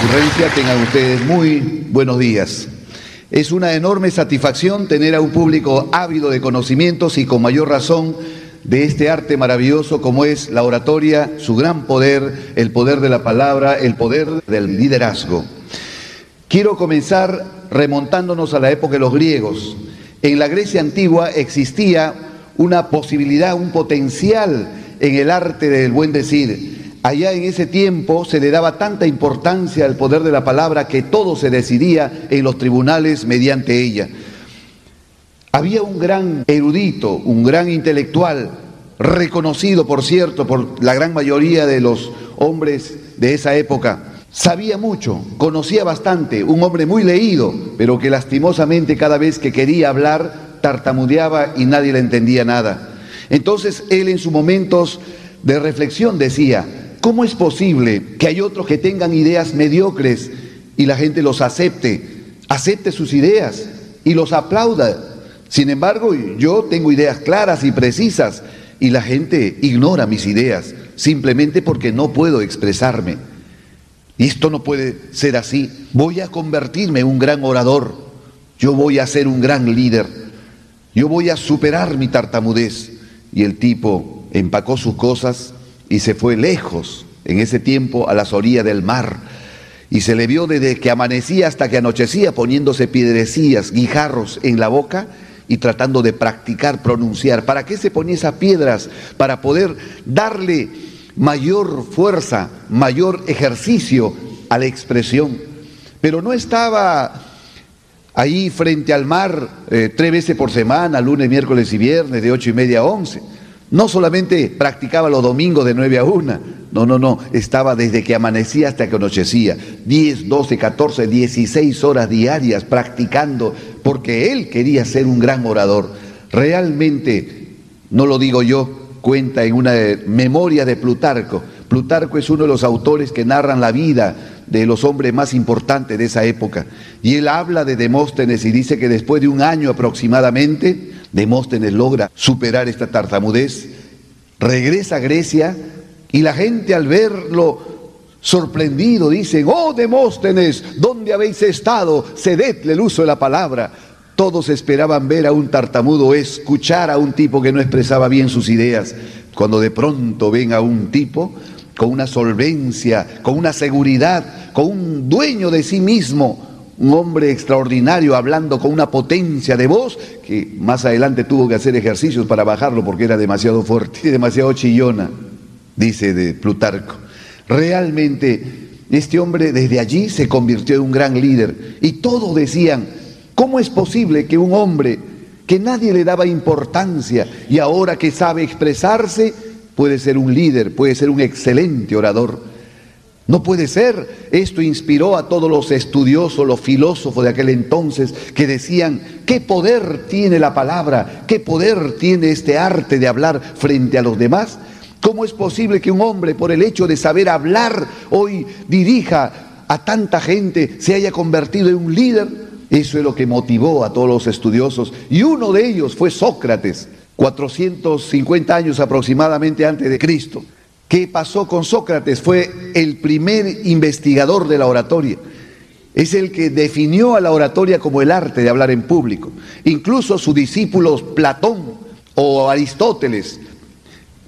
Concurrencia, tengan ustedes muy buenos días. Es una enorme satisfacción tener a un público ávido de conocimientos y con mayor razón de este arte maravilloso como es la oratoria, su gran poder, el poder de la palabra, el poder del liderazgo. Quiero comenzar remontándonos a la época de los griegos. En la Grecia antigua existía una posibilidad, un potencial en el arte del buen decir. Allá en ese tiempo se le daba tanta importancia al poder de la palabra que todo se decidía en los tribunales mediante ella. Había un gran erudito, un gran intelectual, reconocido por cierto por la gran mayoría de los hombres de esa época. Sabía mucho, conocía bastante, un hombre muy leído, pero que lastimosamente cada vez que quería hablar tartamudeaba y nadie le entendía nada. Entonces él en sus momentos de reflexión decía, ¿Cómo es posible que hay otros que tengan ideas mediocres y la gente los acepte, acepte sus ideas y los aplauda? Sin embargo, yo tengo ideas claras y precisas y la gente ignora mis ideas simplemente porque no puedo expresarme. Y esto no puede ser así. Voy a convertirme en un gran orador. Yo voy a ser un gran líder. Yo voy a superar mi tartamudez. Y el tipo empacó sus cosas y se fue lejos en ese tiempo a las orillas del mar. Y se le vio desde que amanecía hasta que anochecía poniéndose piedrecillas, guijarros en la boca y tratando de practicar, pronunciar. ¿Para qué se ponía esas piedras? Para poder darle mayor fuerza, mayor ejercicio a la expresión. Pero no estaba ahí frente al mar eh, tres veces por semana, lunes, miércoles y viernes, de ocho y media a once no solamente practicaba los domingos de 9 a 1, no, no, no, estaba desde que amanecía hasta que anochecía, 10, 12, 14, 16 horas diarias practicando, porque él quería ser un gran orador. Realmente, no lo digo yo, cuenta en una memoria de Plutarco. Plutarco es uno de los autores que narran la vida de los hombres más importantes de esa época. Y él habla de Demóstenes y dice que después de un año aproximadamente, Demóstenes logra superar esta tartamudez, regresa a Grecia y la gente al verlo sorprendido dice, oh Demóstenes, ¿dónde habéis estado? Cededle el uso de la palabra. Todos esperaban ver a un tartamudo, escuchar a un tipo que no expresaba bien sus ideas. Cuando de pronto ven a un tipo con una solvencia, con una seguridad, con un dueño de sí mismo, un hombre extraordinario hablando con una potencia de voz que más adelante tuvo que hacer ejercicios para bajarlo porque era demasiado fuerte y demasiado chillona, dice de Plutarco. Realmente este hombre desde allí se convirtió en un gran líder y todos decían, ¿cómo es posible que un hombre que nadie le daba importancia y ahora que sabe expresarse puede ser un líder, puede ser un excelente orador? No puede ser. Esto inspiró a todos los estudiosos, los filósofos de aquel entonces, que decían, ¿qué poder tiene la palabra? ¿Qué poder tiene este arte de hablar frente a los demás? ¿Cómo es posible que un hombre, por el hecho de saber hablar, hoy dirija a tanta gente, se haya convertido en un líder? Eso es lo que motivó a todos los estudiosos. Y uno de ellos fue Sócrates, 450 años aproximadamente antes de Cristo. ¿Qué pasó con Sócrates? Fue el primer investigador de la oratoria. Es el que definió a la oratoria como el arte de hablar en público. Incluso sus discípulos Platón o Aristóteles.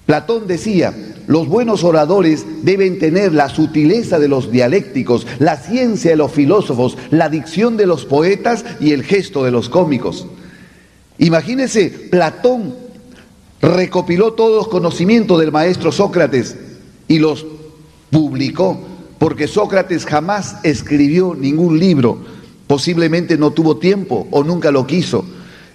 Platón decía, los buenos oradores deben tener la sutileza de los dialécticos, la ciencia de los filósofos, la dicción de los poetas y el gesto de los cómicos. Imagínense, Platón recopiló todos los conocimientos del maestro Sócrates y los publicó, porque Sócrates jamás escribió ningún libro, posiblemente no tuvo tiempo o nunca lo quiso.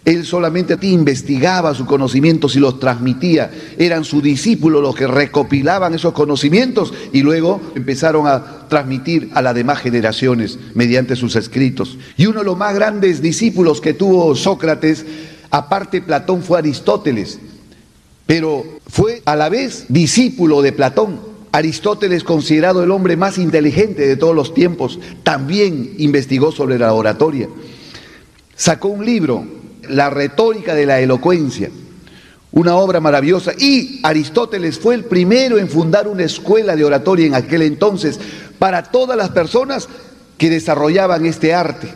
Él solamente a ti investigaba sus conocimientos y los transmitía. Eran sus discípulos los que recopilaban esos conocimientos y luego empezaron a transmitir a las demás generaciones mediante sus escritos. Y uno de los más grandes discípulos que tuvo Sócrates, aparte Platón, fue Aristóteles pero fue a la vez discípulo de Platón. Aristóteles, considerado el hombre más inteligente de todos los tiempos, también investigó sobre la oratoria. Sacó un libro, La retórica de la elocuencia, una obra maravillosa. Y Aristóteles fue el primero en fundar una escuela de oratoria en aquel entonces para todas las personas que desarrollaban este arte.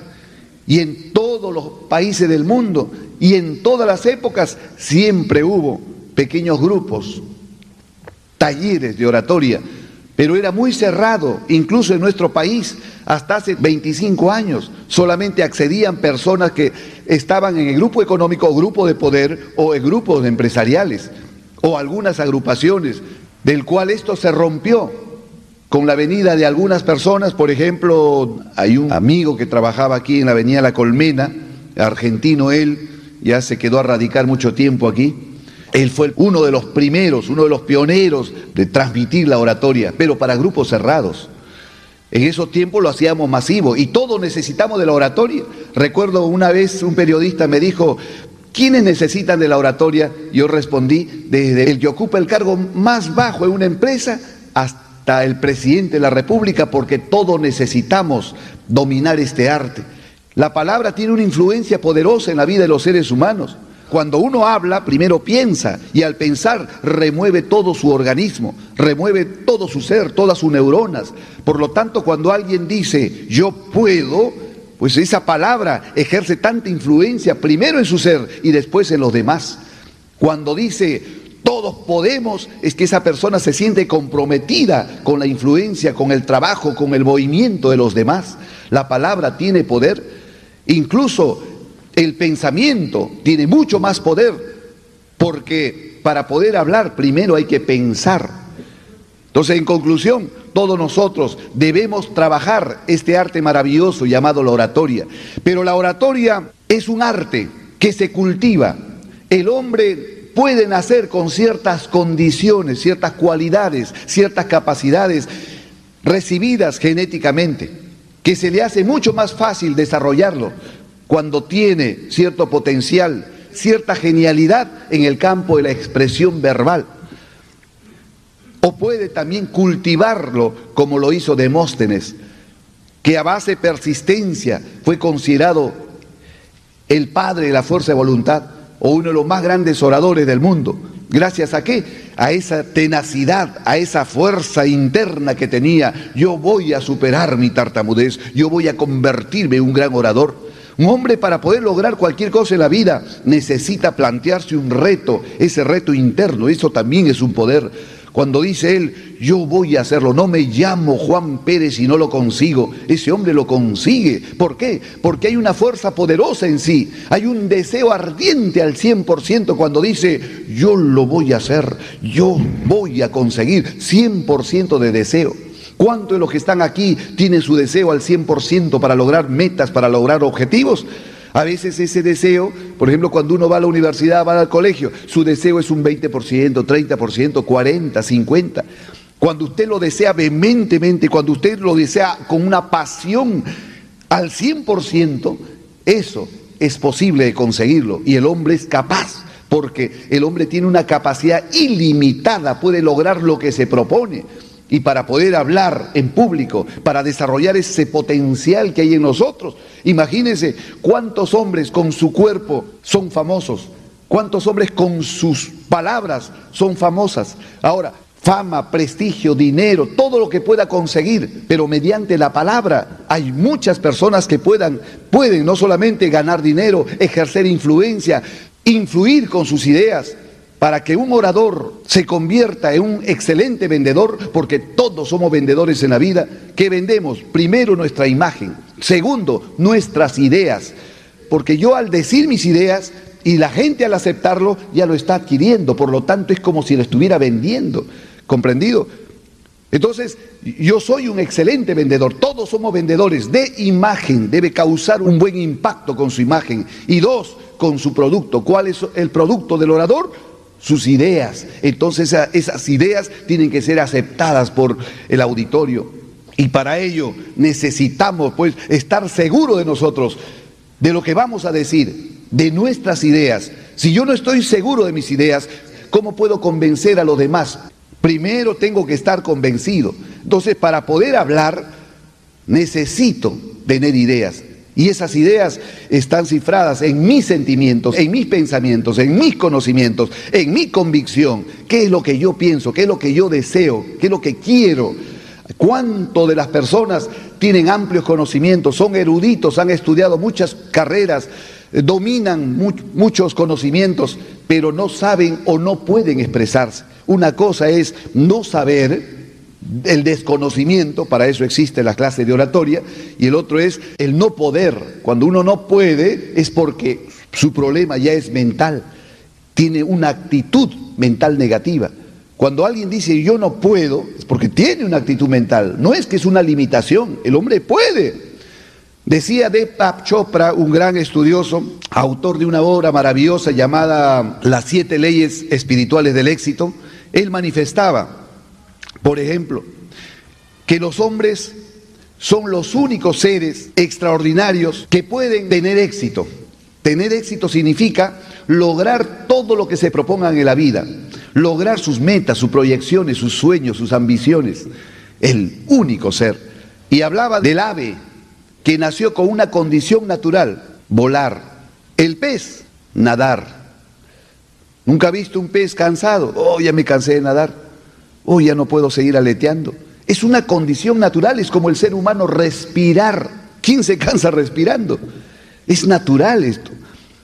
Y en todos los países del mundo y en todas las épocas siempre hubo pequeños grupos, talleres de oratoria, pero era muy cerrado, incluso en nuestro país, hasta hace 25 años, solamente accedían personas que estaban en el grupo económico o grupo de poder o en grupos empresariales o algunas agrupaciones, del cual esto se rompió con la venida de algunas personas, por ejemplo, hay un amigo que trabajaba aquí en la avenida La Colmena, argentino él, ya se quedó a radicar mucho tiempo aquí. Él fue uno de los primeros, uno de los pioneros de transmitir la oratoria, pero para grupos cerrados. En esos tiempos lo hacíamos masivo y todos necesitamos de la oratoria. Recuerdo una vez un periodista me dijo, ¿quiénes necesitan de la oratoria? Yo respondí, desde el que ocupa el cargo más bajo en una empresa hasta el presidente de la República, porque todos necesitamos dominar este arte. La palabra tiene una influencia poderosa en la vida de los seres humanos. Cuando uno habla, primero piensa y al pensar remueve todo su organismo, remueve todo su ser, todas sus neuronas. Por lo tanto, cuando alguien dice yo puedo, pues esa palabra ejerce tanta influencia primero en su ser y después en los demás. Cuando dice todos podemos, es que esa persona se siente comprometida con la influencia, con el trabajo, con el movimiento de los demás. La palabra tiene poder. Incluso el pensamiento tiene mucho más poder porque para poder hablar primero hay que pensar. Entonces, en conclusión, todos nosotros debemos trabajar este arte maravilloso llamado la oratoria. Pero la oratoria es un arte que se cultiva. El hombre puede nacer con ciertas condiciones, ciertas cualidades, ciertas capacidades recibidas genéticamente, que se le hace mucho más fácil desarrollarlo cuando tiene cierto potencial, cierta genialidad en el campo de la expresión verbal. O puede también cultivarlo como lo hizo Demóstenes, que a base de persistencia fue considerado el padre de la fuerza de voluntad o uno de los más grandes oradores del mundo. ¿Gracias a qué? A esa tenacidad, a esa fuerza interna que tenía. Yo voy a superar mi tartamudez, yo voy a convertirme en un gran orador. Un hombre para poder lograr cualquier cosa en la vida necesita plantearse un reto, ese reto interno, eso también es un poder. Cuando dice él, yo voy a hacerlo, no me llamo Juan Pérez y no lo consigo, ese hombre lo consigue. ¿Por qué? Porque hay una fuerza poderosa en sí, hay un deseo ardiente al 100% cuando dice, yo lo voy a hacer, yo voy a conseguir 100% de deseo. ¿Cuántos de los que están aquí tienen su deseo al 100% para lograr metas, para lograr objetivos? A veces ese deseo, por ejemplo, cuando uno va a la universidad, va al colegio, su deseo es un 20%, 30%, 40%, 50%. Cuando usted lo desea vehementemente, cuando usted lo desea con una pasión al 100%, eso es posible de conseguirlo y el hombre es capaz, porque el hombre tiene una capacidad ilimitada, puede lograr lo que se propone y para poder hablar en público, para desarrollar ese potencial que hay en nosotros. Imagínense cuántos hombres con su cuerpo son famosos, cuántos hombres con sus palabras son famosas. Ahora, fama, prestigio, dinero, todo lo que pueda conseguir, pero mediante la palabra hay muchas personas que puedan, pueden no solamente ganar dinero, ejercer influencia, influir con sus ideas, para que un orador se convierta en un excelente vendedor, porque todos somos vendedores en la vida, ¿qué vendemos? Primero nuestra imagen, segundo nuestras ideas, porque yo al decir mis ideas y la gente al aceptarlo ya lo está adquiriendo, por lo tanto es como si lo estuviera vendiendo, ¿comprendido? Entonces, yo soy un excelente vendedor, todos somos vendedores de imagen, debe causar un buen impacto con su imagen. Y dos, con su producto. ¿Cuál es el producto del orador? Sus ideas. Entonces esas ideas tienen que ser aceptadas por el auditorio. Y para ello necesitamos pues estar seguros de nosotros, de lo que vamos a decir, de nuestras ideas. Si yo no estoy seguro de mis ideas, ¿cómo puedo convencer a los demás? Primero tengo que estar convencido. Entonces, para poder hablar, necesito tener ideas. Y esas ideas están cifradas en mis sentimientos, en mis pensamientos, en mis conocimientos, en mi convicción. ¿Qué es lo que yo pienso? ¿Qué es lo que yo deseo? ¿Qué es lo que quiero? ¿Cuánto de las personas tienen amplios conocimientos, son eruditos, han estudiado muchas carreras, eh, dominan muchos conocimientos, pero no saben o no pueden expresarse? Una cosa es no saber el desconocimiento, para eso existe la clase de oratoria, y el otro es el no poder. Cuando uno no puede es porque su problema ya es mental, tiene una actitud mental negativa. Cuando alguien dice yo no puedo, es porque tiene una actitud mental, no es que es una limitación, el hombre puede. Decía Deepak Chopra, un gran estudioso, autor de una obra maravillosa llamada Las siete leyes espirituales del éxito, él manifestaba, por ejemplo, que los hombres son los únicos seres extraordinarios que pueden tener éxito. Tener éxito significa lograr todo lo que se propongan en la vida, lograr sus metas, sus proyecciones, sus sueños, sus ambiciones. El único ser. Y hablaba del ave que nació con una condición natural, volar. El pez, nadar. Nunca ha visto un pez cansado. Oh, ya me cansé de nadar. Oh, ya no puedo seguir aleteando. Es una condición natural, es como el ser humano respirar. ¿Quién se cansa respirando? Es natural esto.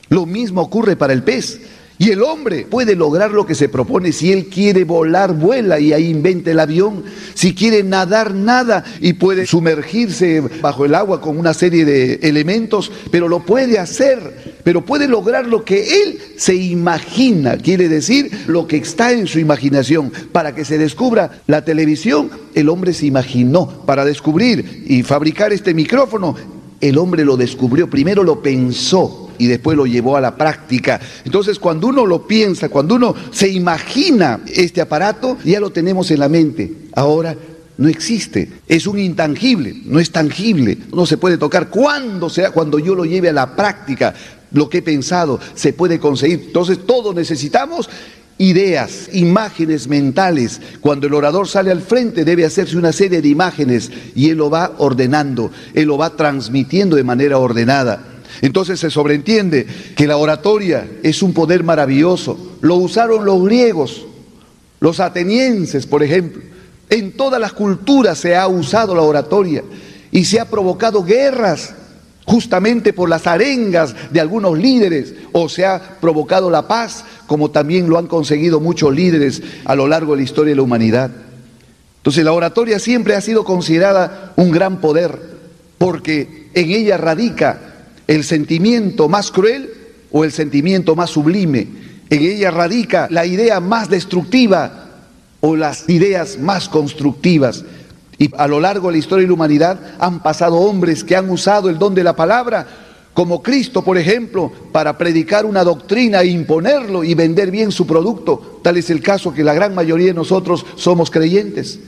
Lo mismo ocurre para el pez. Y el hombre puede lograr lo que se propone. Si él quiere volar, vuela y ahí inventa el avión. Si quiere nadar, nada y puede sumergirse bajo el agua con una serie de elementos, pero lo puede hacer. Pero puede lograr lo que él se imagina. Quiere decir lo que está en su imaginación. Para que se descubra la televisión, el hombre se imaginó. Para descubrir y fabricar este micrófono, el hombre lo descubrió. Primero lo pensó y después lo llevó a la práctica. Entonces, cuando uno lo piensa, cuando uno se imagina este aparato, ya lo tenemos en la mente. Ahora no existe, es un intangible, no es tangible, no se puede tocar. Cuando sea, cuando yo lo lleve a la práctica, lo que he pensado se puede conseguir. Entonces, todos necesitamos ideas, imágenes mentales. Cuando el orador sale al frente debe hacerse una serie de imágenes y él lo va ordenando, él lo va transmitiendo de manera ordenada. Entonces se sobreentiende que la oratoria es un poder maravilloso. Lo usaron los griegos, los atenienses, por ejemplo. En todas las culturas se ha usado la oratoria y se ha provocado guerras justamente por las arengas de algunos líderes o se ha provocado la paz, como también lo han conseguido muchos líderes a lo largo de la historia de la humanidad. Entonces la oratoria siempre ha sido considerada un gran poder porque en ella radica el sentimiento más cruel o el sentimiento más sublime. En ella radica la idea más destructiva o las ideas más constructivas. Y a lo largo de la historia de la humanidad han pasado hombres que han usado el don de la palabra, como Cristo, por ejemplo, para predicar una doctrina e imponerlo y vender bien su producto. Tal es el caso que la gran mayoría de nosotros somos creyentes.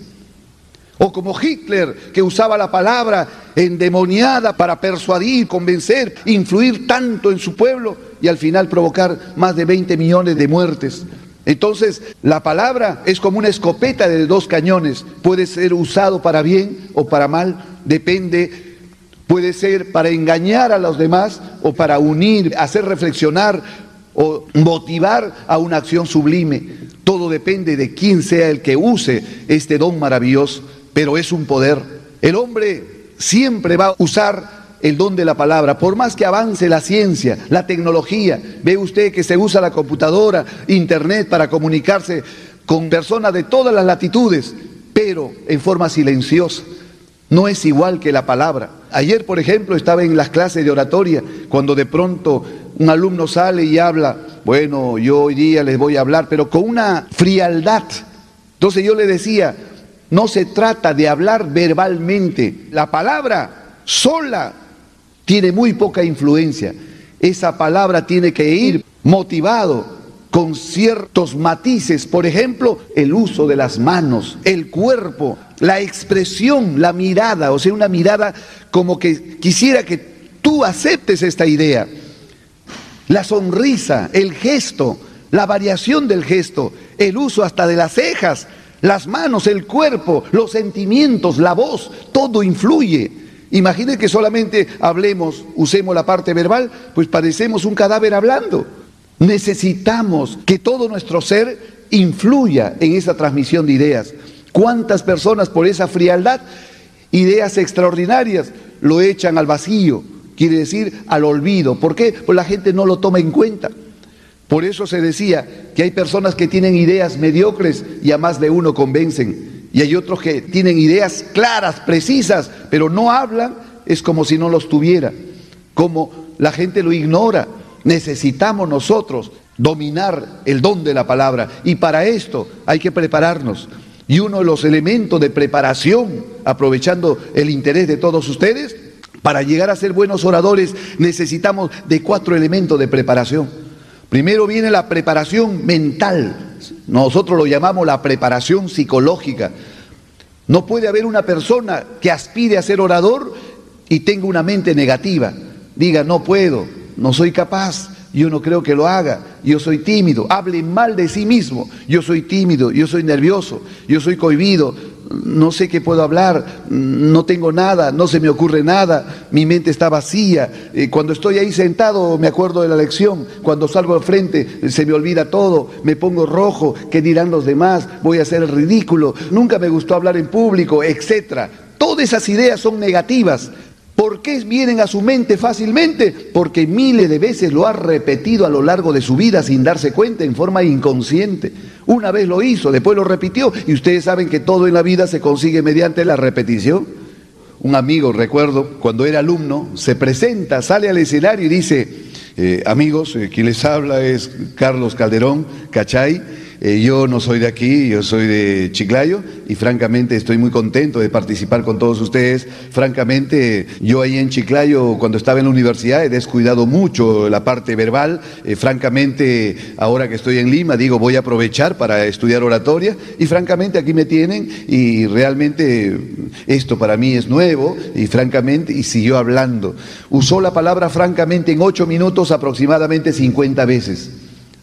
O como Hitler, que usaba la palabra endemoniada para persuadir, convencer, influir tanto en su pueblo y al final provocar más de 20 millones de muertes. Entonces, la palabra es como una escopeta de dos cañones. Puede ser usado para bien o para mal, depende. Puede ser para engañar a los demás o para unir, hacer reflexionar o motivar a una acción sublime. Todo depende de quién sea el que use este don maravilloso pero es un poder. El hombre siempre va a usar el don de la palabra, por más que avance la ciencia, la tecnología. Ve usted que se usa la computadora, internet para comunicarse con personas de todas las latitudes, pero en forma silenciosa. No es igual que la palabra. Ayer, por ejemplo, estaba en las clases de oratoria, cuando de pronto un alumno sale y habla, bueno, yo hoy día les voy a hablar, pero con una frialdad. Entonces yo le decía, no se trata de hablar verbalmente. La palabra sola tiene muy poca influencia. Esa palabra tiene que ir motivado con ciertos matices, por ejemplo, el uso de las manos, el cuerpo, la expresión, la mirada, o sea, una mirada como que quisiera que tú aceptes esta idea. La sonrisa, el gesto, la variación del gesto, el uso hasta de las cejas, las manos, el cuerpo, los sentimientos, la voz, todo influye. Imaginen que solamente hablemos, usemos la parte verbal, pues parecemos un cadáver hablando. Necesitamos que todo nuestro ser influya en esa transmisión de ideas. ¿Cuántas personas por esa frialdad, ideas extraordinarias, lo echan al vacío? Quiere decir al olvido. ¿Por qué? Pues la gente no lo toma en cuenta. Por eso se decía que hay personas que tienen ideas mediocres y a más de uno convencen. Y hay otros que tienen ideas claras, precisas, pero no hablan, es como si no los tuviera. Como la gente lo ignora. Necesitamos nosotros dominar el don de la palabra. Y para esto hay que prepararnos. Y uno de los elementos de preparación, aprovechando el interés de todos ustedes, para llegar a ser buenos oradores necesitamos de cuatro elementos de preparación. Primero viene la preparación mental. Nosotros lo llamamos la preparación psicológica. No puede haber una persona que aspire a ser orador y tenga una mente negativa. Diga, no puedo, no soy capaz, yo no creo que lo haga, yo soy tímido. Hable mal de sí mismo. Yo soy tímido, yo soy nervioso, yo soy cohibido, no sé qué puedo hablar, no tengo nada, no se me ocurre nada, mi mente está vacía. Eh, cuando estoy ahí sentado me acuerdo de la lección, cuando salgo al frente se me olvida todo, me pongo rojo, ¿qué dirán los demás? Voy a hacer el ridículo, nunca me gustó hablar en público, etcétera. Todas esas ideas son negativas, ¿Por qué vienen a su mente fácilmente? Porque miles de veces lo ha repetido a lo largo de su vida sin darse cuenta en forma inconsciente. Una vez lo hizo, después lo repitió y ustedes saben que todo en la vida se consigue mediante la repetición. Un amigo, recuerdo, cuando era alumno, se presenta, sale al escenario y dice, eh, amigos, eh, quien les habla es Carlos Calderón, Cachay eh, yo no soy de aquí, yo soy de Chiclayo y francamente estoy muy contento de participar con todos ustedes. Francamente, yo ahí en Chiclayo, cuando estaba en la universidad, he descuidado mucho la parte verbal. Eh, francamente, ahora que estoy en Lima, digo, voy a aprovechar para estudiar oratoria y francamente aquí me tienen y realmente esto para mí es nuevo y francamente, y siguió hablando. Usó la palabra francamente en ocho minutos aproximadamente 50 veces.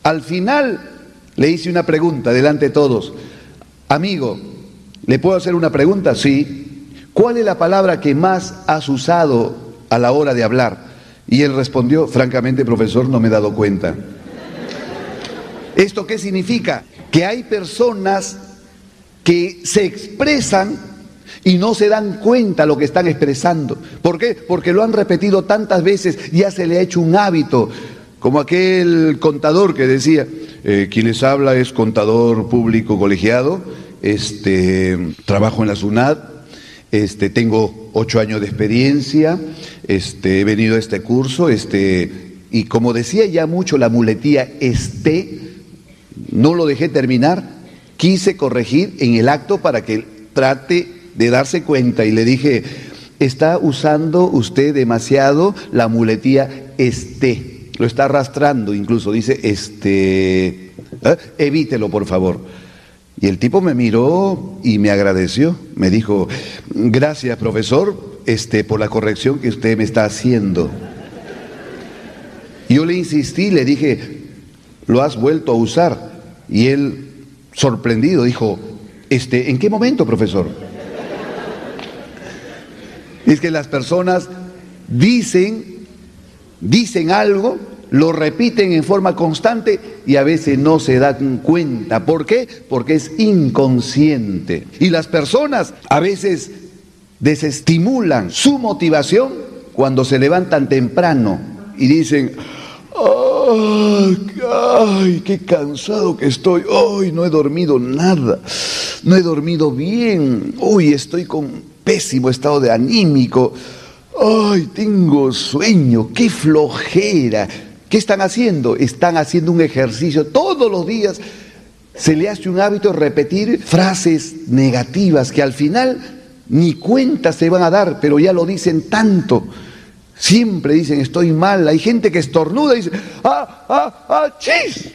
Al final le hice una pregunta delante de todos. Amigo, ¿le puedo hacer una pregunta? Sí. ¿Cuál es la palabra que más has usado a la hora de hablar? Y él respondió, francamente, profesor, no me he dado cuenta. ¿Esto qué significa? Que hay personas que se expresan y no se dan cuenta lo que están expresando. ¿Por qué? Porque lo han repetido tantas veces, ya se le ha hecho un hábito. Como aquel contador que decía, eh, quien les habla es contador público colegiado, este, trabajo en la SUNAD, este, tengo ocho años de experiencia, este, he venido a este curso, este, y como decía ya mucho la muletía este, no lo dejé terminar, quise corregir en el acto para que trate de darse cuenta y le dije, está usando usted demasiado la muletía este lo está arrastrando, incluso dice, este, ¿eh? evítelo por favor. Y el tipo me miró y me agradeció, me dijo, gracias profesor, este, por la corrección que usted me está haciendo. Yo le insistí, le dije, lo has vuelto a usar. Y él, sorprendido, dijo, este, ¿en qué momento, profesor? Es que las personas dicen dicen algo, lo repiten en forma constante y a veces no se dan cuenta. ¿Por qué? Porque es inconsciente. Y las personas a veces desestimulan su motivación cuando se levantan temprano y dicen, ¡ay, qué cansado que estoy! ¡Hoy no he dormido nada! No he dormido bien. ¡Uy, estoy con pésimo estado de anímico! ¡Ay, tengo sueño! ¡Qué flojera! ¿Qué están haciendo? Están haciendo un ejercicio todos los días. Se le hace un hábito repetir frases negativas que al final ni cuenta se van a dar, pero ya lo dicen tanto. Siempre dicen estoy mal. Hay gente que estornuda y dice, ¡ah, ah, ah, chis!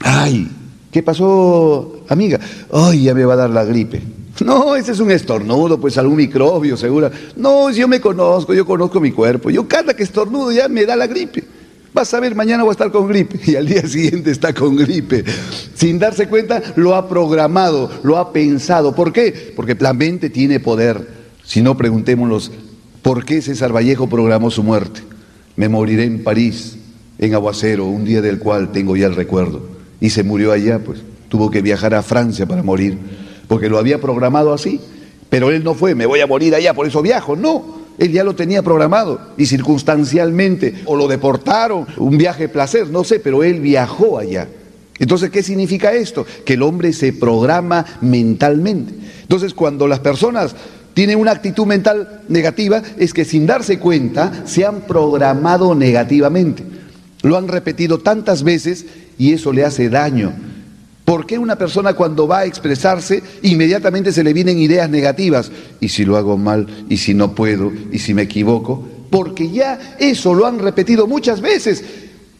¡Ay! ¿Qué pasó, amiga? ¡Ay, ya me va a dar la gripe! No, ese es un estornudo, pues algún microbio, seguro. No, yo me conozco, yo conozco mi cuerpo. Yo cada que estornudo ya me da la gripe. Vas a ver, mañana voy a estar con gripe y al día siguiente está con gripe. Sin darse cuenta, lo ha programado, lo ha pensado. ¿Por qué? Porque la mente tiene poder. Si no, preguntémonos ¿Por qué César Vallejo programó su muerte? Me moriré en París, en aguacero, un día del cual tengo ya el recuerdo. Y se murió allá, pues tuvo que viajar a Francia para morir, porque lo había programado así. Pero él no fue, me voy a morir allá, por eso viajo. No, él ya lo tenía programado y circunstancialmente, o lo deportaron, un viaje de placer, no sé, pero él viajó allá. Entonces, ¿qué significa esto? Que el hombre se programa mentalmente. Entonces, cuando las personas tienen una actitud mental negativa, es que sin darse cuenta se han programado negativamente. Lo han repetido tantas veces y eso le hace daño. ¿Por qué una persona cuando va a expresarse inmediatamente se le vienen ideas negativas? ¿Y si lo hago mal? ¿Y si no puedo? ¿Y si me equivoco? Porque ya eso lo han repetido muchas veces.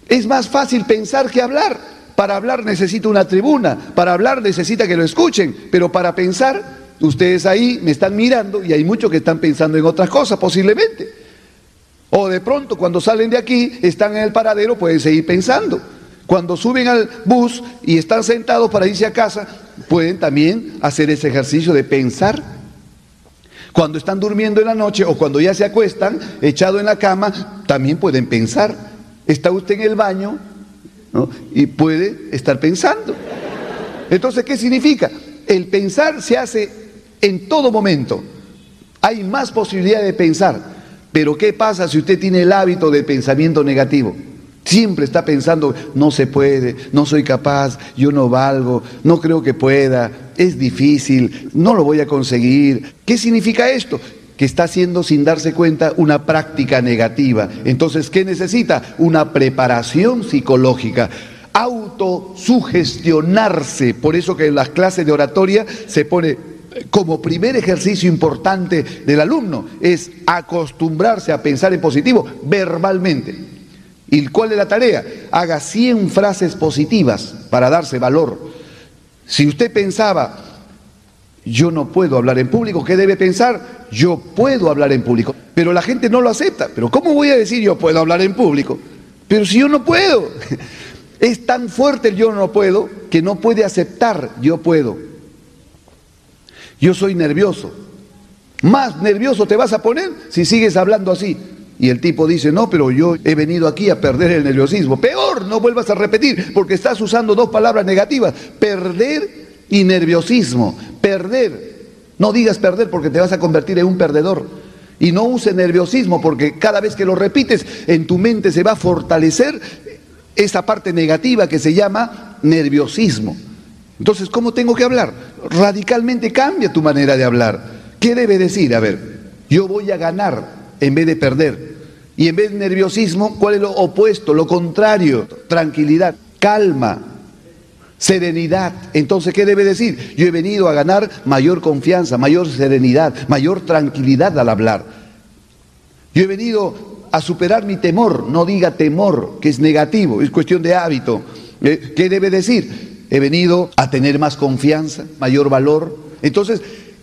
Es más fácil pensar que hablar. Para hablar necesita una tribuna, para hablar necesita que lo escuchen, pero para pensar, ustedes ahí me están mirando y hay muchos que están pensando en otras cosas posiblemente. O de pronto cuando salen de aquí, están en el paradero, pueden seguir pensando. Cuando suben al bus y están sentados para irse a casa, pueden también hacer ese ejercicio de pensar. Cuando están durmiendo en la noche o cuando ya se acuestan, echado en la cama, también pueden pensar. Está usted en el baño y puede estar pensando. Entonces, ¿qué significa? El pensar se hace en todo momento. Hay más posibilidad de pensar. Pero ¿qué pasa si usted tiene el hábito del pensamiento negativo? Siempre está pensando, no se puede, no soy capaz, yo no valgo, no creo que pueda, es difícil, no lo voy a conseguir. ¿Qué significa esto? Que está haciendo sin darse cuenta una práctica negativa. Entonces, ¿qué necesita? Una preparación psicológica autosugestionarse. Por eso que en las clases de oratoria se pone como primer ejercicio importante del alumno, es acostumbrarse a pensar en positivo verbalmente. ¿Y cuál es la tarea? Haga 100 frases positivas para darse valor. Si usted pensaba, yo no puedo hablar en público, ¿qué debe pensar? Yo puedo hablar en público. Pero la gente no lo acepta. Pero ¿cómo voy a decir yo puedo hablar en público? Pero si yo no puedo. Es tan fuerte el yo no puedo que no puede aceptar yo puedo. Yo soy nervioso. Más nervioso te vas a poner si sigues hablando así. Y el tipo dice, no, pero yo he venido aquí a perder el nerviosismo. Peor, no vuelvas a repetir, porque estás usando dos palabras negativas, perder y nerviosismo. Perder. No digas perder porque te vas a convertir en un perdedor. Y no use nerviosismo porque cada vez que lo repites en tu mente se va a fortalecer esa parte negativa que se llama nerviosismo. Entonces, ¿cómo tengo que hablar? Radicalmente cambia tu manera de hablar. ¿Qué debe decir? A ver, yo voy a ganar en vez de perder. Y en vez de nerviosismo, ¿cuál es lo opuesto? Lo contrario, tranquilidad, calma, serenidad. Entonces, ¿qué debe decir? Yo he venido a ganar mayor confianza, mayor serenidad, mayor tranquilidad al hablar. Yo he venido a superar mi temor, no diga temor, que es negativo, es cuestión de hábito. Eh, ¿Qué debe decir? He venido a tener más confianza, mayor valor. Entonces,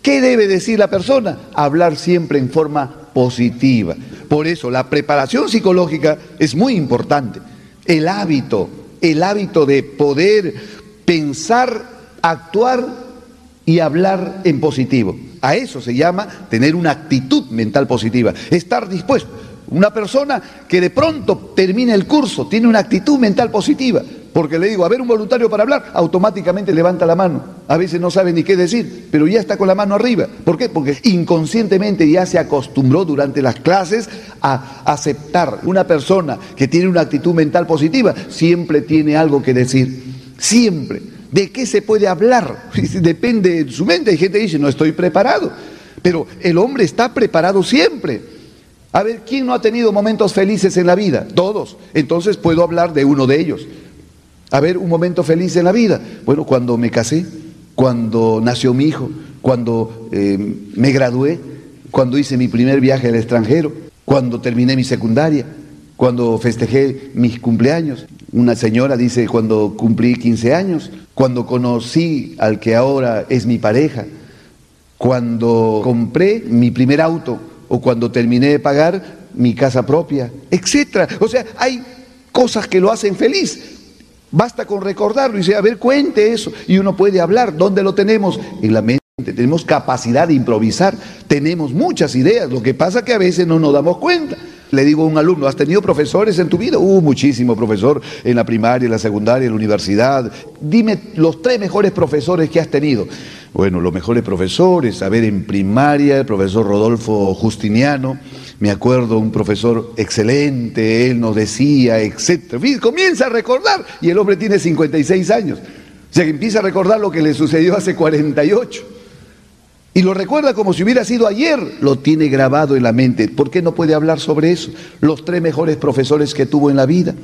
¿qué debe decir la persona? Hablar siempre en forma positiva. Por eso la preparación psicológica es muy importante. El hábito, el hábito de poder pensar, actuar y hablar en positivo. A eso se llama tener una actitud mental positiva, estar dispuesto. Una persona que de pronto termina el curso tiene una actitud mental positiva, porque le digo, a ver un voluntario para hablar, automáticamente levanta la mano. A veces no sabe ni qué decir, pero ya está con la mano arriba. ¿Por qué? Porque inconscientemente ya se acostumbró durante las clases a aceptar. Una persona que tiene una actitud mental positiva siempre tiene algo que decir. Siempre. ¿De qué se puede hablar? Depende de su mente. Hay gente que dice, no estoy preparado. Pero el hombre está preparado siempre. A ver, ¿quién no ha tenido momentos felices en la vida? Todos. Entonces puedo hablar de uno de ellos. A ver, un momento feliz en la vida. Bueno, cuando me casé, cuando nació mi hijo, cuando eh, me gradué, cuando hice mi primer viaje al extranjero, cuando terminé mi secundaria, cuando festejé mis cumpleaños. Una señora dice cuando cumplí 15 años, cuando conocí al que ahora es mi pareja, cuando compré mi primer auto o cuando terminé de pagar mi casa propia, etcétera. O sea, hay cosas que lo hacen feliz. Basta con recordarlo y dice, a ver, cuente eso. Y uno puede hablar. ¿Dónde lo tenemos? En la mente. tenemos capacidad de improvisar, tenemos muchas ideas, lo que pasa que a veces no nos damos cuenta. Le digo a un alumno, ¿has tenido profesores en tu vida? Uh, muchísimo profesor en la primaria, en la secundaria, en la universidad. Dime los tres mejores profesores que has tenido. Bueno, los mejores profesores, a ver, en primaria, el profesor Rodolfo Justiniano, me acuerdo, un profesor excelente, él nos decía, etc. Comienza a recordar y el hombre tiene 56 años. O sea, que empieza a recordar lo que le sucedió hace 48. Y lo recuerda como si hubiera sido ayer, lo tiene grabado en la mente. ¿Por qué no puede hablar sobre eso? Los tres mejores profesores que tuvo en la vida,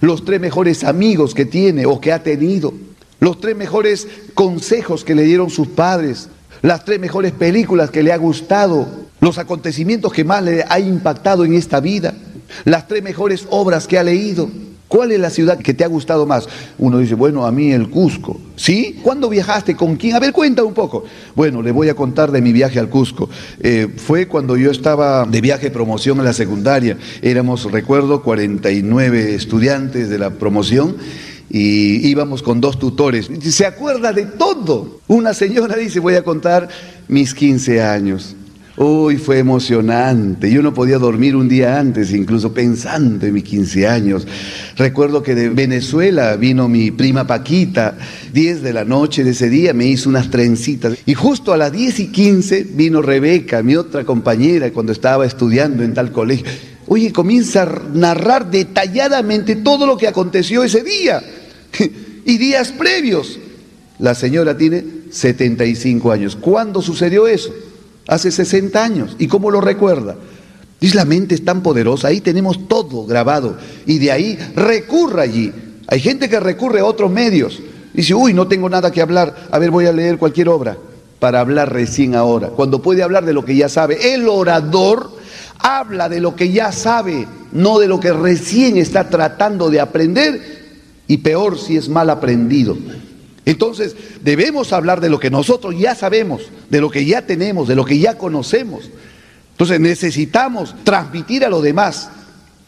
los tres mejores amigos que tiene o que ha tenido, los tres mejores consejos que le dieron sus padres, las tres mejores películas que le ha gustado, los acontecimientos que más le ha impactado en esta vida, las tres mejores obras que ha leído. ¿Cuál es la ciudad que te ha gustado más? Uno dice, bueno, a mí el Cusco. ¿Sí? ¿Cuándo viajaste? ¿Con quién? A ver, cuenta un poco. Bueno, le voy a contar de mi viaje al Cusco. Eh, fue cuando yo estaba de viaje promoción en la secundaria. Éramos, recuerdo, 49 estudiantes de la promoción y íbamos con dos tutores. Se acuerda de todo. Una señora dice, voy a contar mis 15 años. Uy, fue emocionante. Yo no podía dormir un día antes, incluso pensando en mis 15 años. Recuerdo que de Venezuela vino mi prima Paquita. 10 de la noche de ese día me hizo unas trencitas. Y justo a las 10 y 15 vino Rebeca, mi otra compañera, cuando estaba estudiando en tal colegio. Oye, comienza a narrar detalladamente todo lo que aconteció ese día y días previos. La señora tiene 75 años. ¿Cuándo sucedió eso? Hace 60 años. ¿Y cómo lo recuerda? Dice, la mente es tan poderosa, ahí tenemos todo grabado. Y de ahí recurra allí. Hay gente que recurre a otros medios. Dice, uy, no tengo nada que hablar. A ver, voy a leer cualquier obra para hablar recién ahora. Cuando puede hablar de lo que ya sabe. El orador habla de lo que ya sabe, no de lo que recién está tratando de aprender. Y peor si es mal aprendido. Entonces debemos hablar de lo que nosotros ya sabemos, de lo que ya tenemos, de lo que ya conocemos. Entonces necesitamos transmitir a los demás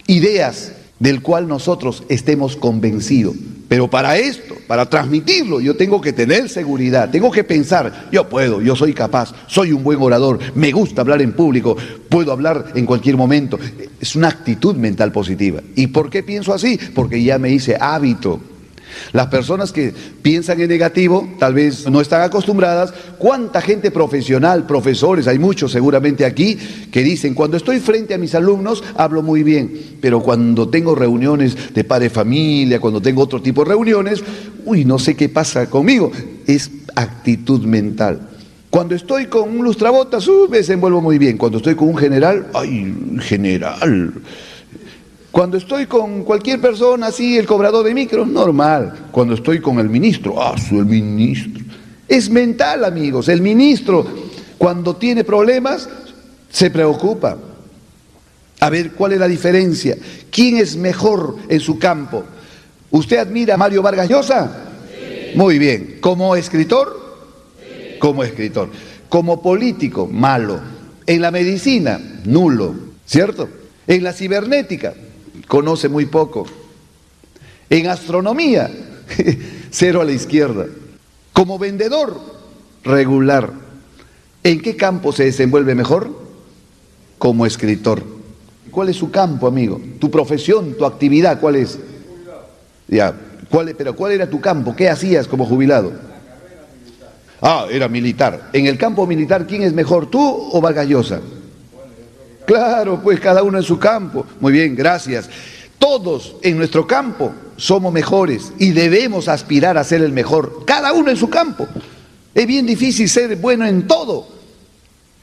ideas del cual nosotros estemos convencidos. Pero para esto, para transmitirlo, yo tengo que tener seguridad, tengo que pensar, yo puedo, yo soy capaz, soy un buen orador, me gusta hablar en público, puedo hablar en cualquier momento. Es una actitud mental positiva. ¿Y por qué pienso así? Porque ya me hice hábito las personas que piensan en negativo tal vez no están acostumbradas. ¿Cuánta gente profesional, profesores, hay muchos seguramente aquí, que dicen, cuando estoy frente a mis alumnos hablo muy bien, pero cuando tengo reuniones de padre familia, cuando tengo otro tipo de reuniones, uy, no sé qué pasa conmigo. Es actitud mental. Cuando estoy con un lustrabotas, uh, me desenvuelvo muy bien. Cuando estoy con un general, ay, general cuando estoy con cualquier persona así, el cobrador de micro, normal. Cuando estoy con el ministro, ah, soy el ministro. Es mental, amigos. El ministro, cuando tiene problemas, se preocupa. A ver, ¿cuál es la diferencia? ¿Quién es mejor en su campo? ¿Usted admira a Mario Vargas Llosa? Muy bien. ¿Como escritor? Como escritor. Como político, malo. En la medicina, nulo. ¿Cierto? En la cibernética, conoce muy poco. En astronomía, cero a la izquierda. Como vendedor, regular. ¿En qué campo se desenvuelve mejor? Como escritor. ¿Cuál es su campo, amigo? Tu profesión, tu actividad, ¿cuál es? Ya, ¿cuál, pero ¿cuál era tu campo? ¿Qué hacías como jubilado? Ah, era militar. En el campo militar, ¿quién es mejor, tú o Vargallosa? Claro, pues cada uno en su campo. Muy bien, gracias. Todos en nuestro campo somos mejores y debemos aspirar a ser el mejor, cada uno en su campo. Es bien difícil ser bueno en todo.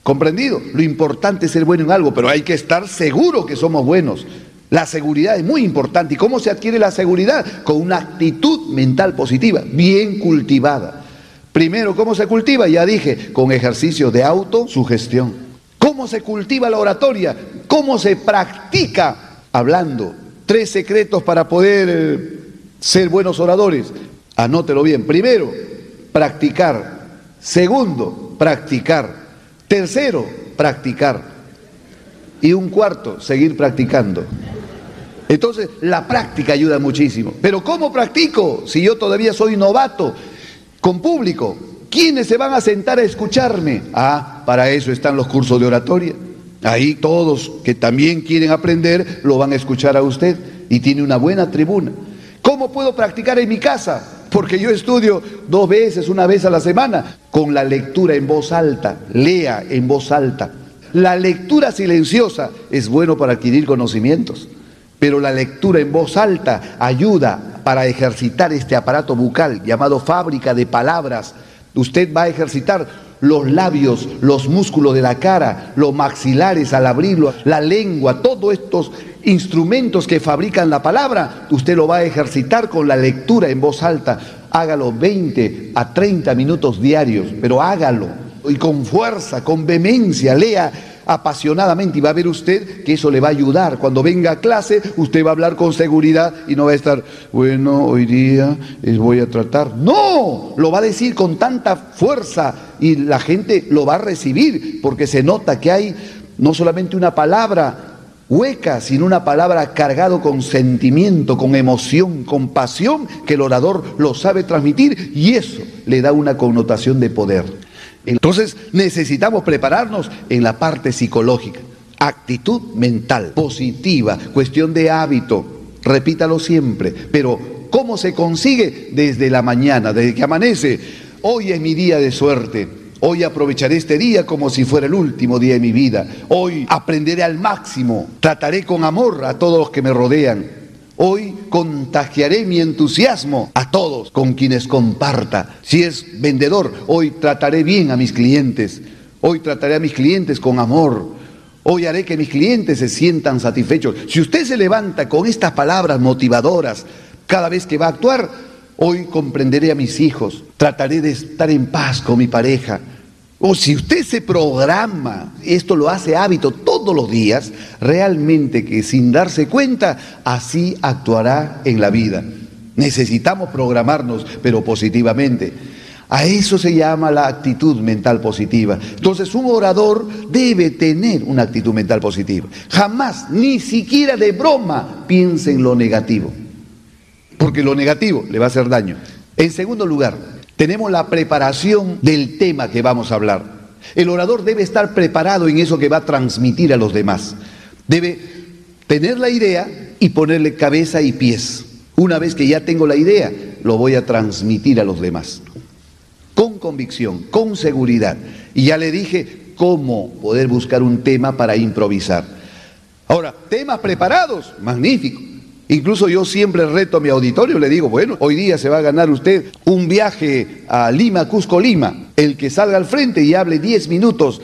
¿Comprendido? Lo importante es ser bueno en algo, pero hay que estar seguro que somos buenos. La seguridad es muy importante. ¿Y cómo se adquiere la seguridad? Con una actitud mental positiva, bien cultivada. Primero, ¿cómo se cultiva? Ya dije, con ejercicios de autosugestión. ¿Cómo se cultiva la oratoria? ¿Cómo se practica hablando? Tres secretos para poder eh, ser buenos oradores. Anótelo bien. Primero, practicar. Segundo, practicar. Tercero, practicar. Y un cuarto, seguir practicando. Entonces, la práctica ayuda muchísimo. Pero ¿cómo practico si yo todavía soy novato con público? ¿Quiénes se van a sentar a escucharme? Ah, para eso están los cursos de oratoria. Ahí todos que también quieren aprender lo van a escuchar a usted y tiene una buena tribuna. ¿Cómo puedo practicar en mi casa? Porque yo estudio dos veces, una vez a la semana, con la lectura en voz alta. Lea en voz alta. La lectura silenciosa es bueno para adquirir conocimientos, pero la lectura en voz alta ayuda para ejercitar este aparato bucal llamado fábrica de palabras Usted va a ejercitar los labios, los músculos de la cara, los maxilares al abrirlo, la lengua, todos estos instrumentos que fabrican la palabra, usted lo va a ejercitar con la lectura en voz alta. Hágalo 20 a 30 minutos diarios, pero hágalo y con fuerza, con vehemencia, lea apasionadamente y va a ver usted que eso le va a ayudar. Cuando venga a clase, usted va a hablar con seguridad y no va a estar, bueno, hoy día voy a tratar. No, lo va a decir con tanta fuerza y la gente lo va a recibir porque se nota que hay no solamente una palabra hueca, sino una palabra cargado con sentimiento, con emoción, con pasión, que el orador lo sabe transmitir y eso le da una connotación de poder. Entonces necesitamos prepararnos en la parte psicológica, actitud mental, positiva, cuestión de hábito, repítalo siempre, pero ¿cómo se consigue? Desde la mañana, desde que amanece. Hoy es mi día de suerte, Hoy aprovecharé este día como si fuera el último día de mi vida. Hoy aprenderé al máximo. Trataré con amor a todos los que me rodean. Hoy contagiaré mi entusiasmo a todos con quienes comparta. Si es vendedor, hoy trataré bien a mis clientes. Hoy trataré a mis clientes con amor. Hoy haré que mis clientes se sientan satisfechos. Si usted se levanta con estas palabras motivadoras cada vez que va a actuar, hoy comprenderé a mis hijos. Trataré de estar en paz con mi pareja. O si usted se programa, esto lo hace hábito todos los días, realmente que sin darse cuenta, así actuará en la vida. Necesitamos programarnos, pero positivamente. A eso se llama la actitud mental positiva. Entonces un orador debe tener una actitud mental positiva. Jamás, ni siquiera de broma, piense en lo negativo. Porque lo negativo le va a hacer daño. En segundo lugar, tenemos la preparación del tema que vamos a hablar. El orador debe estar preparado en eso que va a transmitir a los demás. Debe tener la idea y ponerle cabeza y pies. Una vez que ya tengo la idea, lo voy a transmitir a los demás. Con convicción, con seguridad. Y ya le dije cómo poder buscar un tema para improvisar. Ahora, temas preparados, magnífico. Incluso yo siempre reto a mi auditorio, le digo, bueno, hoy día se va a ganar usted un viaje a Lima, Cusco, Lima. El que salga al frente y hable 10 minutos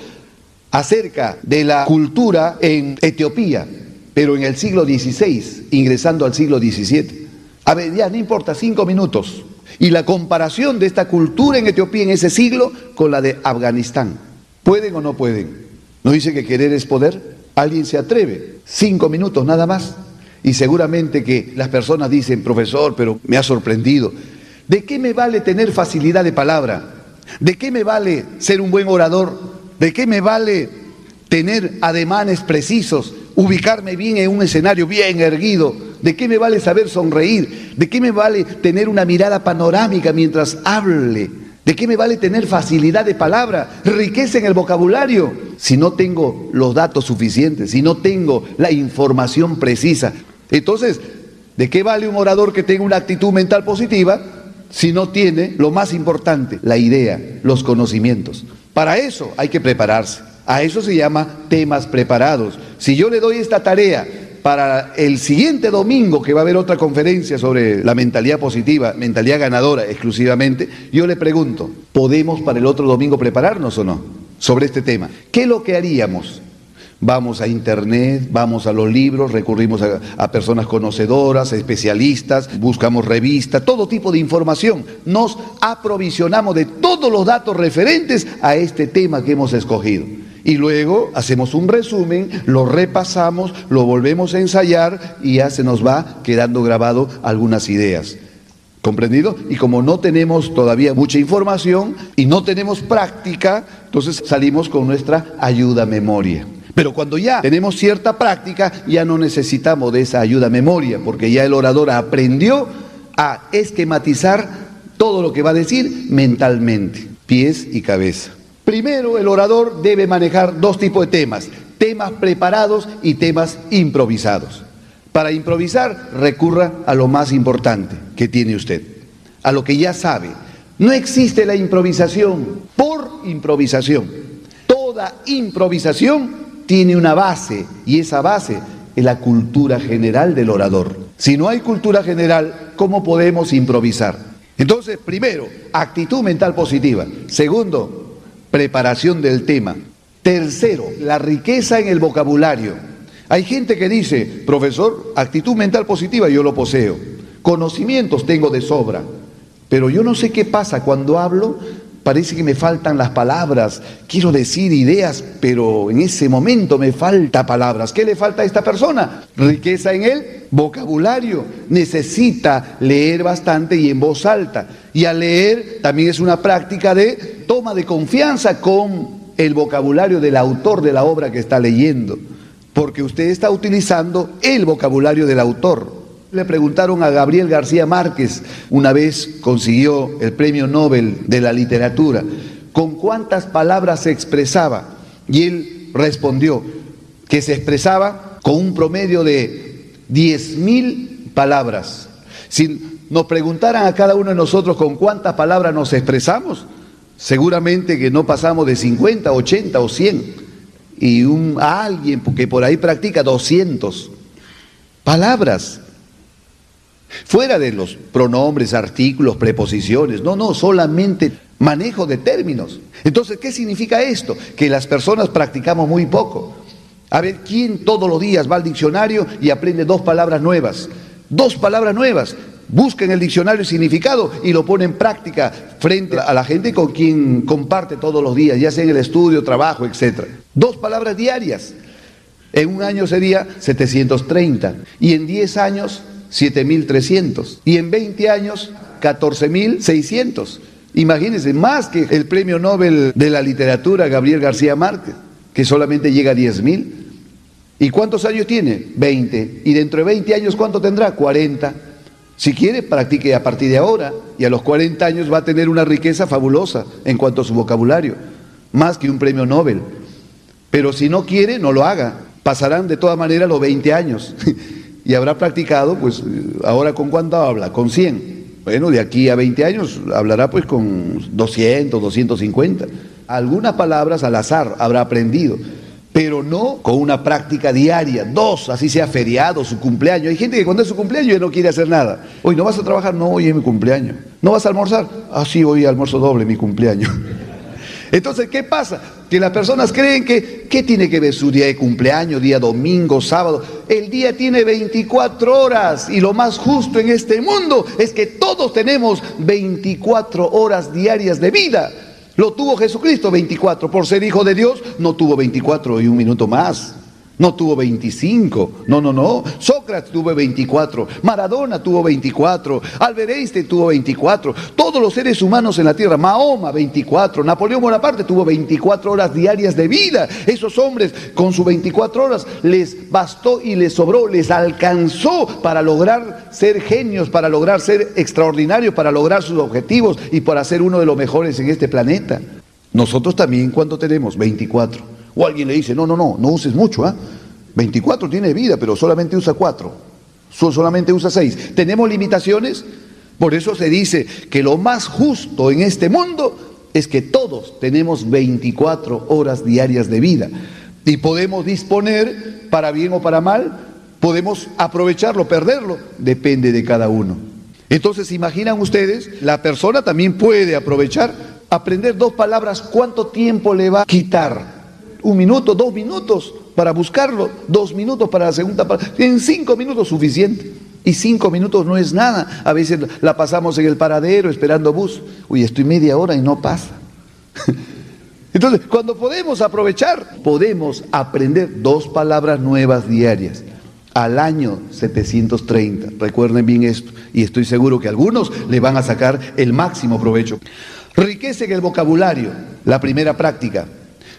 acerca de la cultura en Etiopía, pero en el siglo XVI, ingresando al siglo XVII. A ver, ya no importa, cinco minutos. Y la comparación de esta cultura en Etiopía en ese siglo con la de Afganistán. ¿Pueden o no pueden? ¿No dice que querer es poder? ¿Alguien se atreve? Cinco minutos nada más. Y seguramente que las personas dicen, profesor, pero me ha sorprendido. ¿De qué me vale tener facilidad de palabra? ¿De qué me vale ser un buen orador? ¿De qué me vale tener ademanes precisos, ubicarme bien en un escenario bien erguido? ¿De qué me vale saber sonreír? ¿De qué me vale tener una mirada panorámica mientras hable? ¿De qué me vale tener facilidad de palabra, riqueza en el vocabulario, si no tengo los datos suficientes, si no tengo la información precisa? Entonces, ¿de qué vale un orador que tenga una actitud mental positiva si no tiene lo más importante, la idea, los conocimientos? Para eso hay que prepararse. A eso se llama temas preparados. Si yo le doy esta tarea para el siguiente domingo, que va a haber otra conferencia sobre la mentalidad positiva, mentalidad ganadora exclusivamente, yo le pregunto, ¿podemos para el otro domingo prepararnos o no sobre este tema? ¿Qué es lo que haríamos? Vamos a internet, vamos a los libros, recurrimos a, personas conocedoras, especialistas, buscamos revistas, todo tipo de información. Nos aprovisionamos de todos los datos referentes a este tema que hemos escogido. Y luego hacemos un resumen, lo repasamos, lo volvemos a ensayar y ya se nos va quedando grabado algunas ideas. ¿Comprendido? Y como no tenemos todavía mucha información y no tenemos práctica, entonces salimos con nuestra ayuda memoria. Pero cuando ya tenemos cierta práctica, ya no necesitamos de esa ayuda memoria, porque ya el orador aprendió a esquematizar todo lo que va a decir mentalmente. pies y cabeza. Primero, el orador debe manejar dos tipos de temas, temas preparados y temas improvisados. Para improvisar, recurra a lo más importante que tiene usted, a lo que ya sabe. No existe la improvisación por improvisación. Toda improvisación tiene una base y esa base es la cultura general del orador. Si no hay cultura general, ¿cómo podemos improvisar? Entonces, primero, actitud mental positiva. Segundo, preparación del tema. Tercero, la riqueza en el vocabulario. Hay gente que dice, profesor, actitud mental positiva yo lo poseo. Conocimientos tengo de sobra. Pero yo no sé qué pasa cuando hablo, parece que me faltan las palabras, quiero decir ideas, pero en ese momento me falta palabras. ¿Qué le falta a esta persona? Riqueza en el vocabulario. Necesita leer bastante y en voz alta. Y al leer también es una práctica de toma de confianza con el vocabulario del autor de la obra que está leyendo, porque usted está utilizando el vocabulario del autor. Le preguntaron a Gabriel García Márquez, una vez consiguió el premio Nobel de la literatura, ¿con cuántas palabras se expresaba? Y él respondió que se expresaba con un promedio de diez mil palabras. Si nos preguntaran a cada uno de nosotros con cuántas palabras nos expresamos, seguramente que no pasamos de 50, 80 o 100. Y a alguien que por ahí practica 200 palabras. Fuera de los pronombres, artículos, preposiciones, no, no, solamente manejo de términos. Entonces, ¿qué significa esto? Que las personas practicamos muy poco. A ver, ¿quién todos los días va al diccionario y aprende dos palabras nuevas? Dos palabras nuevas. Busca en el diccionario el significado y lo pone en práctica frente a la gente con quien comparte todos los días, ya sea en el estudio, trabajo, etc. Dos palabras diarias. En un año sería 730 y en 10 años 7.300 y en 20 años 14.600. Imagínense, más que el premio Nobel de la literatura Gabriel García Márquez, que solamente llega a 10.000. ¿Y cuántos años tiene? 20. ¿Y dentro de 20 años cuánto tendrá? 40. Si quiere, practique a partir de ahora y a los 40 años va a tener una riqueza fabulosa en cuanto a su vocabulario, más que un premio Nobel. Pero si no quiere, no lo haga. Pasarán de todas maneras los 20 años. y habrá practicado, pues ahora con cuánto habla, con 100. Bueno, de aquí a 20 años hablará pues con 200, 250. Algunas palabras al azar habrá aprendido, pero no con una práctica diaria, dos, así sea feriado, su cumpleaños. Hay gente que cuando es su cumpleaños ya no quiere hacer nada. Hoy no vas a trabajar, no, hoy es mi cumpleaños. ¿No vas a almorzar? Ah, sí, hoy almuerzo doble, mi cumpleaños. Entonces, ¿qué pasa? Que las personas creen que, ¿qué tiene que ver su día de cumpleaños, día domingo, sábado? El día tiene 24 horas y lo más justo en este mundo es que todos tenemos 24 horas diarias de vida. Lo tuvo Jesucristo 24, por ser hijo de Dios, no tuvo 24 y un minuto más. No tuvo 25, no, no, no. Sócrates tuvo 24, Maradona tuvo 24, Albert Einstein tuvo 24, todos los seres humanos en la tierra, Mahoma 24, Napoleón Bonaparte tuvo 24 horas diarias de vida. Esos hombres con sus 24 horas les bastó y les sobró, les alcanzó para lograr ser genios, para lograr ser extraordinarios, para lograr sus objetivos y para ser uno de los mejores en este planeta. Nosotros también, ¿cuánto tenemos? 24. O alguien le dice, no, no, no, no uses mucho, ¿ah? 24 tiene vida, pero solamente usa 4, solamente usa 6. ¿Tenemos limitaciones? Por eso se dice que lo más justo en este mundo es que todos tenemos 24 horas diarias de vida y podemos disponer para bien o para mal, podemos aprovecharlo, perderlo, depende de cada uno. Entonces, imaginan ustedes, la persona también puede aprovechar, aprender dos palabras, ¿cuánto tiempo le va a quitar? Un minuto, dos minutos para buscarlo, dos minutos para la segunda parte. En cinco minutos suficiente. Y cinco minutos no es nada. A veces la pasamos en el paradero esperando bus. Uy, estoy media hora y no pasa. Entonces, cuando podemos aprovechar, podemos aprender dos palabras nuevas diarias al año 730. Recuerden bien esto. Y estoy seguro que algunos le van a sacar el máximo provecho. Riqueza en el vocabulario, la primera práctica.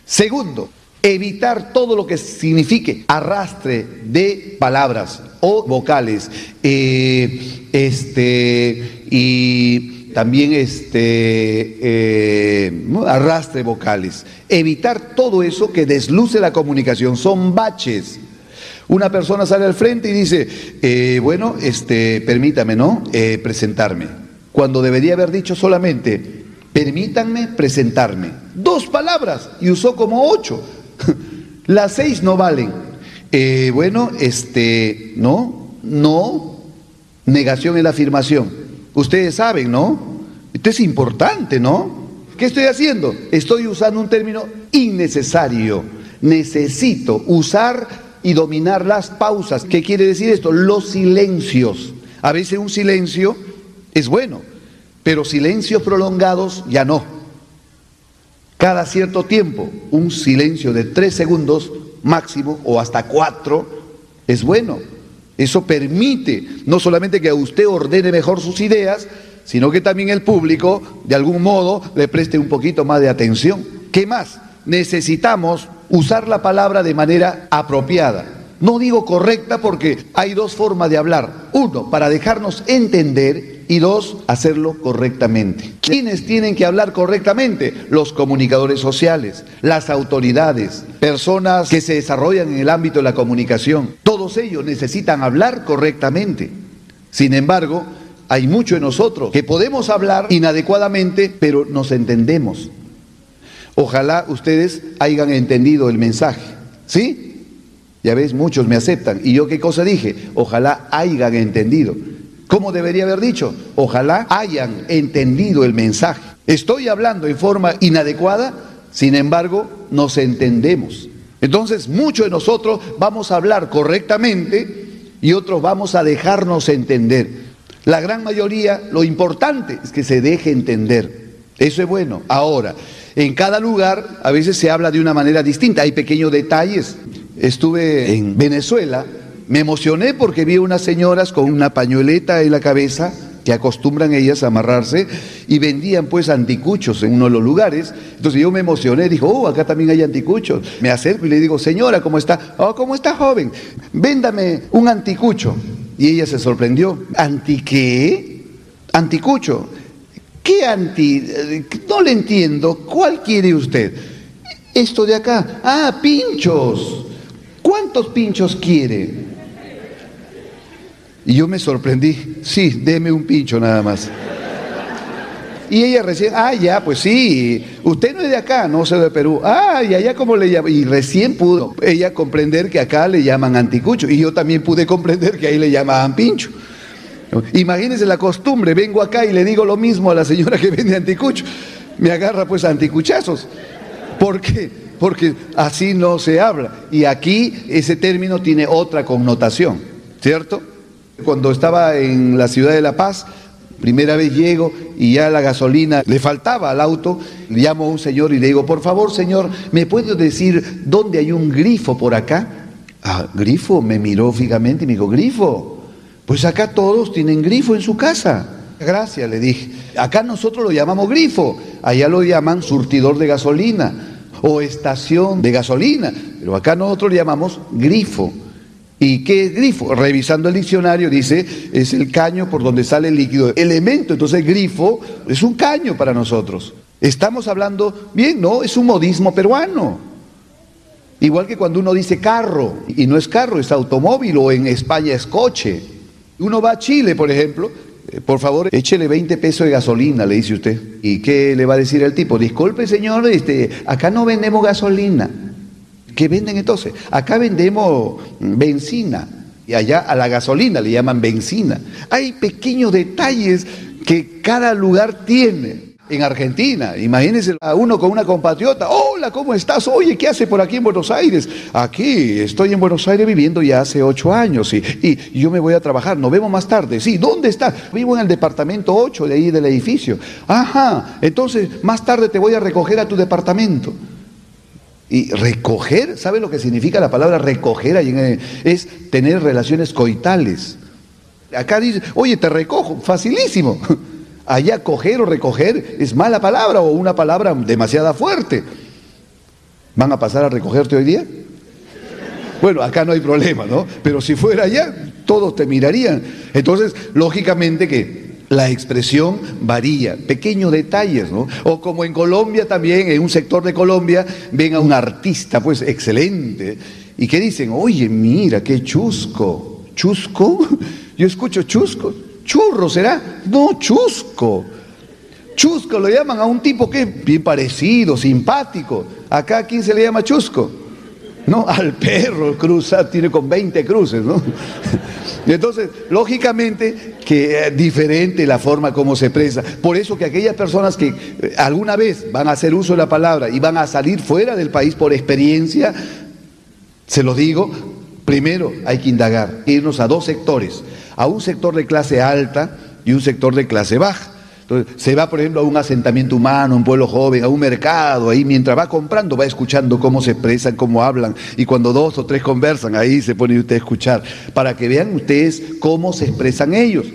Segundo, evitar todo lo que signifique arrastre de palabras o vocales eh, este, y también este, eh, arrastre vocales. Evitar todo eso que desluce la comunicación, son baches. Una persona sale al frente y dice, eh, bueno, este, permítame, ¿no? Presentarme. Cuando debería haber dicho solamente, permítanme presentarme. Dos palabras y usó como ocho. Las seis no valen. Eh, bueno, este, no, no, negación en la afirmación. Ustedes saben, ¿no? Esto es importante, ¿no? ¿Qué estoy haciendo? Estoy usando un término innecesario. Necesito usar y dominar las pausas. ¿Qué quiere decir esto? Los silencios. A veces un silencio es bueno, pero silencios prolongados ya no. Cada cierto tiempo, un silencio de tres segundos máximo o hasta cuatro es bueno. Eso permite no solamente que usted ordene mejor sus ideas, sino que también el público, de algún modo, le preste un poquito más de atención. ¿Qué más? Necesitamos usar la palabra de manera apropiada. No digo correcta porque hay dos formas de hablar. Uno, para dejarnos entender y dos, hacerlo correctamente. ¿Quiénes tienen que hablar correctamente? Los comunicadores sociales, las autoridades, personas que se desarrollan en el ámbito de la comunicación. Todos ellos necesitan hablar correctamente. Sin embargo, hay mucho en nosotros que podemos hablar inadecuadamente, pero nos entendemos. Ojalá ustedes hayan entendido el mensaje. ¿Sí? Ya ves, muchos me aceptan. ¿Y yo qué cosa dije? Ojalá hayan entendido. ¿Cómo debería haber dicho? Ojalá hayan entendido el mensaje. Estoy hablando en forma inadecuada, sin embargo, nos entendemos. Entonces, muchos de nosotros vamos a hablar correctamente y otros vamos a dejarnos entender. La gran mayoría, lo importante es que se deje entender. Eso es bueno. Ahora, en cada lugar a veces se habla de una manera distinta, hay pequeños detalles. Estuve en Venezuela, me emocioné porque vi unas señoras con una pañueleta en la cabeza, que acostumbran ellas a amarrarse, y vendían pues anticuchos en uno de los lugares. Entonces yo me emocioné, dijo, oh, acá también hay anticuchos. Me acerco y le digo, señora, ¿cómo está? Oh, ¿cómo está joven? Véndame un anticucho. Y ella se sorprendió. ¿Anti qué? Anticucho. ¿Qué anti? No le entiendo. ¿Cuál quiere usted? Esto de acá. Ah, pinchos. ¿Cuántos pinchos quiere? Y yo me sorprendí. Sí, deme un pincho nada más. Y ella recién, ah, ya, pues sí, usted no es de acá, no soy de Perú. Ah, y allá como le llaman. Y recién pudo ella comprender que acá le llaman anticucho. Y yo también pude comprender que ahí le llamaban pincho. Imagínense la costumbre, vengo acá y le digo lo mismo a la señora que vende anticucho. Me agarra pues anticuchazos. ¿Por qué? Porque así no se habla. Y aquí ese término tiene otra connotación, ¿cierto? Cuando estaba en la ciudad de La Paz, primera vez llego y ya la gasolina le faltaba al auto, llamo a un señor y le digo, por favor señor, ¿me puede decir dónde hay un grifo por acá? Ah, grifo, me miró fijamente y me dijo, grifo. Pues acá todos tienen grifo en su casa. Gracias, le dije. Acá nosotros lo llamamos grifo, allá lo llaman surtidor de gasolina o estación de gasolina, pero acá nosotros lo llamamos grifo. ¿Y qué es grifo? Revisando el diccionario dice, es el caño por donde sale el líquido. Elemento, entonces grifo es un caño para nosotros. Estamos hablando, bien, no, es un modismo peruano. Igual que cuando uno dice carro, y no es carro, es automóvil, o en España es coche. Uno va a Chile, por ejemplo, eh, por favor, échele 20 pesos de gasolina, le dice usted. ¿Y qué le va a decir el tipo? Disculpe, señor, este, acá no vendemos gasolina. ¿Qué venden entonces? Acá vendemos benzina. Y allá a la gasolina le llaman benzina. Hay pequeños detalles que cada lugar tiene en Argentina. Imagínense a uno con una compatriota. Hola, ¿cómo estás? Oye, ¿qué hace por aquí en Buenos Aires? Aquí, estoy en Buenos Aires viviendo ya hace ocho años y, y yo me voy a trabajar. Nos vemos más tarde. Sí, ¿dónde estás? Vivo en el departamento 8 de ahí del edificio. Ajá, entonces más tarde te voy a recoger a tu departamento. Y recoger, ¿sabe lo que significa la palabra recoger? Es tener relaciones coitales. Acá dice, oye, te recojo, facilísimo. Allá coger o recoger es mala palabra o una palabra demasiada fuerte. ¿Van a pasar a recogerte hoy día? Bueno, acá no hay problema, ¿no? Pero si fuera allá, todos te mirarían. Entonces, lógicamente que La expresión varía, pequeños detalles, ¿no? O como en Colombia también, en un sector de Colombia, ven a un artista, pues excelente, y que dicen, oye, mira, qué chusco. ¿Chusco? Yo escucho chusco. ¿Churro será? No, chusco. Chusco lo llaman a un tipo que es bien parecido, simpático. Acá, ¿a quién se le llama chusco? No, al perro cruza, tiene con 20 cruces, ¿no? Entonces, lógicamente que es diferente la forma como se expresa. Por eso que aquellas personas que eh, alguna vez van a hacer uso de la palabra y van a salir fuera del país por experiencia, se lo digo, primero hay que indagar, irnos a dos sectores, a un sector de clase alta y un sector de clase baja. Entonces, se va, por ejemplo, a un asentamiento humano, un pueblo joven, a un mercado, ahí mientras va comprando, va escuchando cómo se expresan, cómo hablan, y cuando dos o tres conversan, ahí se pone usted a escuchar, para que vean ustedes cómo se expresan ellos.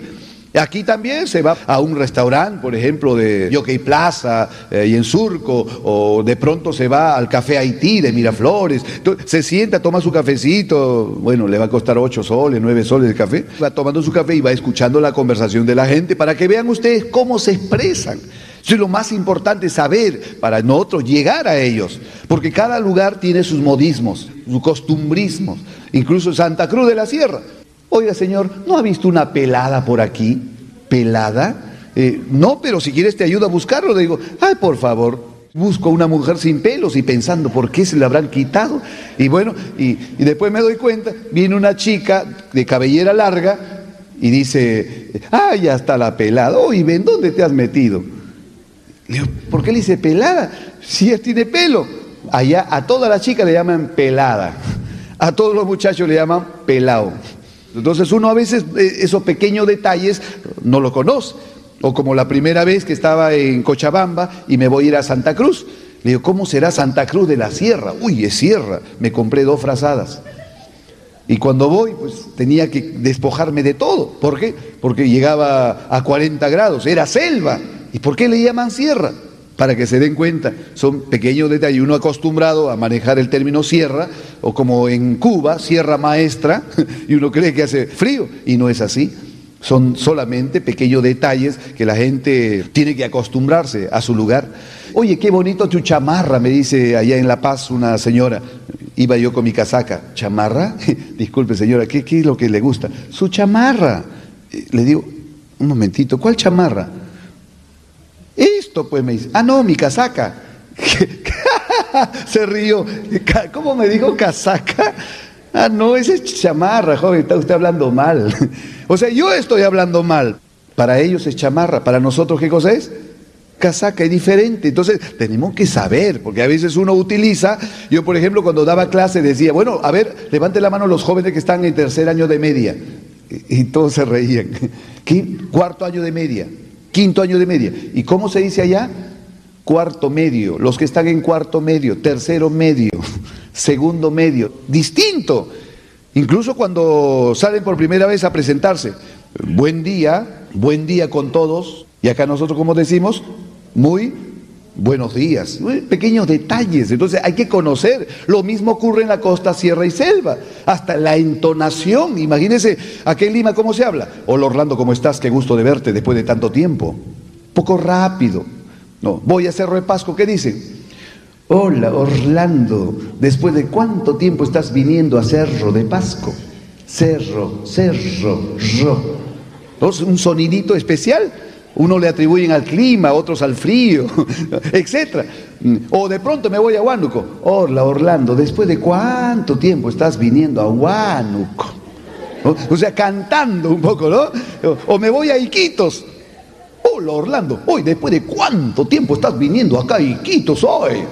Aquí también se va a un restaurante, por ejemplo, de Yockey Plaza eh, y en Surco, o de pronto se va al Café Haití de Miraflores. Se sienta, toma su cafecito, bueno, le va a costar ocho soles, nueve soles el café. Va tomando su café y va escuchando la conversación de la gente para que vean ustedes cómo se expresan. Es lo más importante saber para nosotros llegar a ellos, porque cada lugar tiene sus modismos, sus costumbrismos, incluso Santa Cruz de la Sierra. Oiga, señor, ¿no ha visto una pelada por aquí? ¿Pelada? Eh, no, pero si quieres te ayudo a buscarlo. Le digo, ay, por favor, busco una mujer sin pelos y pensando por qué se le habrán quitado. Y bueno, y, y después me doy cuenta, viene una chica de cabellera larga y dice, ay, ya está la pelada. Oye, ven, ¿dónde te has metido? Le digo, ¿por qué le dice pelada? Si ella tiene pelo. Allá a toda la chica le llaman pelada. A todos los muchachos le llaman pelado. Entonces uno a veces eh, esos pequeños detalles no lo conoce. O como la primera vez que estaba en Cochabamba y me voy a ir a Santa Cruz. Le digo, ¿cómo será Santa Cruz de la Sierra? Uy, es sierra. Me compré dos frazadas. Y cuando voy, pues tenía que despojarme de todo. ¿Por qué? Porque llegaba a 40 grados, era selva. ¿Y por qué le llaman sierra? Para que se den cuenta. Son pequeños detalles. Uno acostumbrado a manejar el término sierra, o como en Cuba, sierra maestra, y uno cree que hace frío, y no es así. Son solamente pequeños detalles que la gente tiene que acostumbrarse a su lugar. Oye, qué bonito tu chamarra, me dice allá en La Paz una señora. Iba yo con mi casaca. ¿Chamarra? Disculpe, señora, ¿qué, qué es lo que le gusta? Su chamarra. Le digo, un momentito, ¿cuál chamarra? Pues me dice, ah no, mi casaca. Se rió. ¿Cómo me dijo casaca? Ah, no, esa es chamarra, joven, está usted hablando mal. O sea, yo estoy hablando mal. Para ellos es chamarra, para nosotros ¿qué cosa es? Casaca, es diferente. Entonces, tenemos que saber, porque a veces uno utiliza, yo por ejemplo cuando daba clase decía, bueno, a ver, levante la mano los jóvenes que están en tercer año de media. Y, todos se reían. ¿Qué? Cuarto año de media quinto año de media. ¿Y cómo se dice allá? Cuarto medio, los que están en cuarto medio, tercero medio, segundo medio, distinto. Incluso cuando salen por primera vez a presentarse, buen día, buen día con todos, y acá nosotros como decimos, muy buenos días, pequeños detalles, entonces hay que conocer. Lo mismo ocurre en la costa, sierra y selva, hasta la entonación. Imagínense, aquí en Lima, ¿cómo se habla? Hola Orlando, ¿cómo estás? Qué gusto de verte después de tanto tiempo. Poco rápido. No, voy a Cerro de Pasco, ¿qué dicen? Hola Orlando, después de cuánto tiempo estás viniendo a Cerro de Pasco. Cerro, cerro, ro. Entonces, un sonidito especial uno le atribuyen al clima, otros al frío, etc. O de pronto me voy a Huánuco. Hola Orlando, ¿después de cuánto tiempo estás viniendo a Huánuco? O sea, cantando un poco, ¿no? O me voy a Iquitos. Hola Orlando, hoy después de cuánto tiempo estás viniendo acá a Iquitos hoy.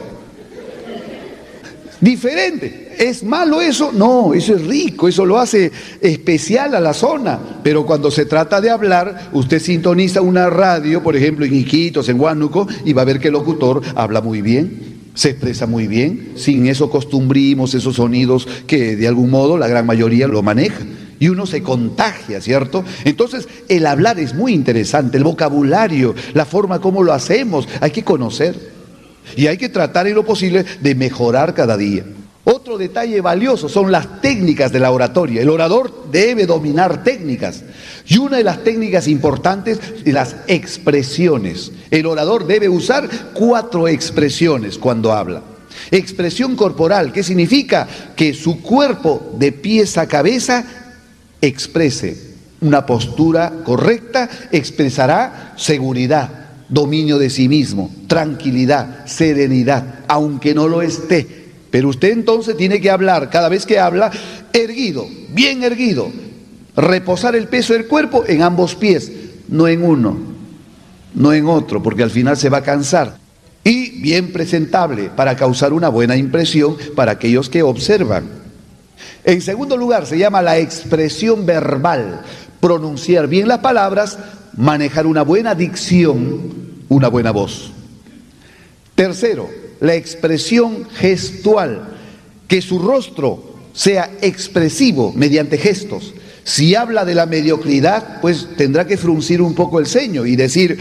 Diferente. ¿Es malo eso? No, eso es rico, eso lo hace especial a la zona. Pero cuando se trata de hablar, usted sintoniza una radio, por ejemplo, en Iquitos, en Huánuco, y va a ver que el locutor habla muy bien, se expresa muy bien, sin esos costumbrimos, esos sonidos que de algún modo la gran mayoría lo maneja. Y uno se contagia, ¿cierto? Entonces, el hablar es muy interesante, el vocabulario, la forma como lo hacemos, hay que conocer. Y hay que tratar en lo posible de mejorar cada día. Otro detalle valioso son las técnicas de la oratoria. El orador debe dominar técnicas. Y una de las técnicas importantes es las expresiones. El orador debe usar cuatro expresiones cuando habla. Expresión corporal, ¿qué significa? Que su cuerpo de pies a cabeza exprese una postura correcta, expresará seguridad, dominio de sí mismo, tranquilidad, serenidad, aunque no lo esté pero usted entonces tiene que hablar, cada vez que habla, erguido, bien erguido. Reposar el peso del cuerpo en ambos pies, no en uno, no en otro, porque al final se va a cansar. Y bien presentable para causar una buena impresión para aquellos que observan. En segundo lugar, se llama la expresión verbal. Pronunciar bien las palabras, manejar una buena dicción, una buena voz. Tercero, la expresión gestual, que su rostro sea expresivo mediante gestos. Si habla de la mediocridad, pues tendrá que fruncir un poco el ceño y decir,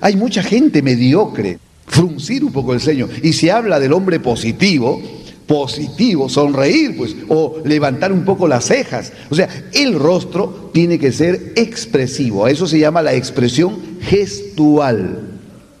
hay mucha gente mediocre, fruncir un poco el ceño. Y si habla del hombre positivo, positivo, sonreír, pues, o levantar un poco las cejas. O sea, el rostro tiene que ser expresivo. A eso se llama la expresión gestual.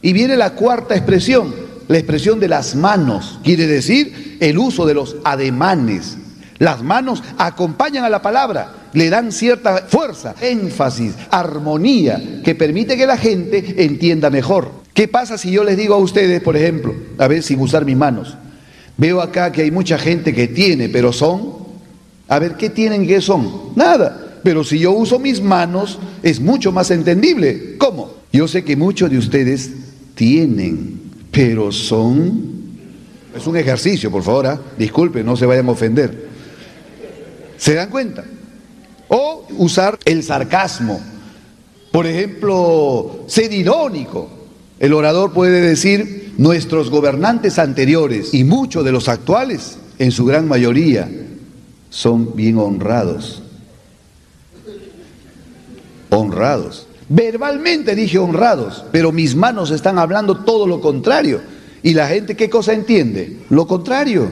Y viene la cuarta expresión, la expresión de las manos, quiere decir el uso de los ademanes. Las manos acompañan a la palabra, le dan cierta fuerza, énfasis, armonía, que permite que la gente entienda mejor. ¿Qué pasa si yo les digo a ustedes, por ejemplo, a ver, sin usar mis manos? Veo acá que hay mucha gente que tiene, pero son, a ver, ¿qué tienen que son? Nada. Pero si yo uso mis manos, es mucho más entendible. ¿Cómo? Yo sé que muchos de ustedes tienen pero son... Es un ejercicio, por favor, ¿ah? disculpen, no se vayan a ofender. ¿Se dan cuenta? O usar el sarcasmo. Por ejemplo, ser irónico. El orador puede decir, nuestros gobernantes anteriores y muchos de los actuales, en su gran mayoría, son bien honrados. Honrados. Verbalmente dije honrados, pero mis manos están hablando todo lo contrario. ¿Y la gente qué cosa entiende? Lo contrario.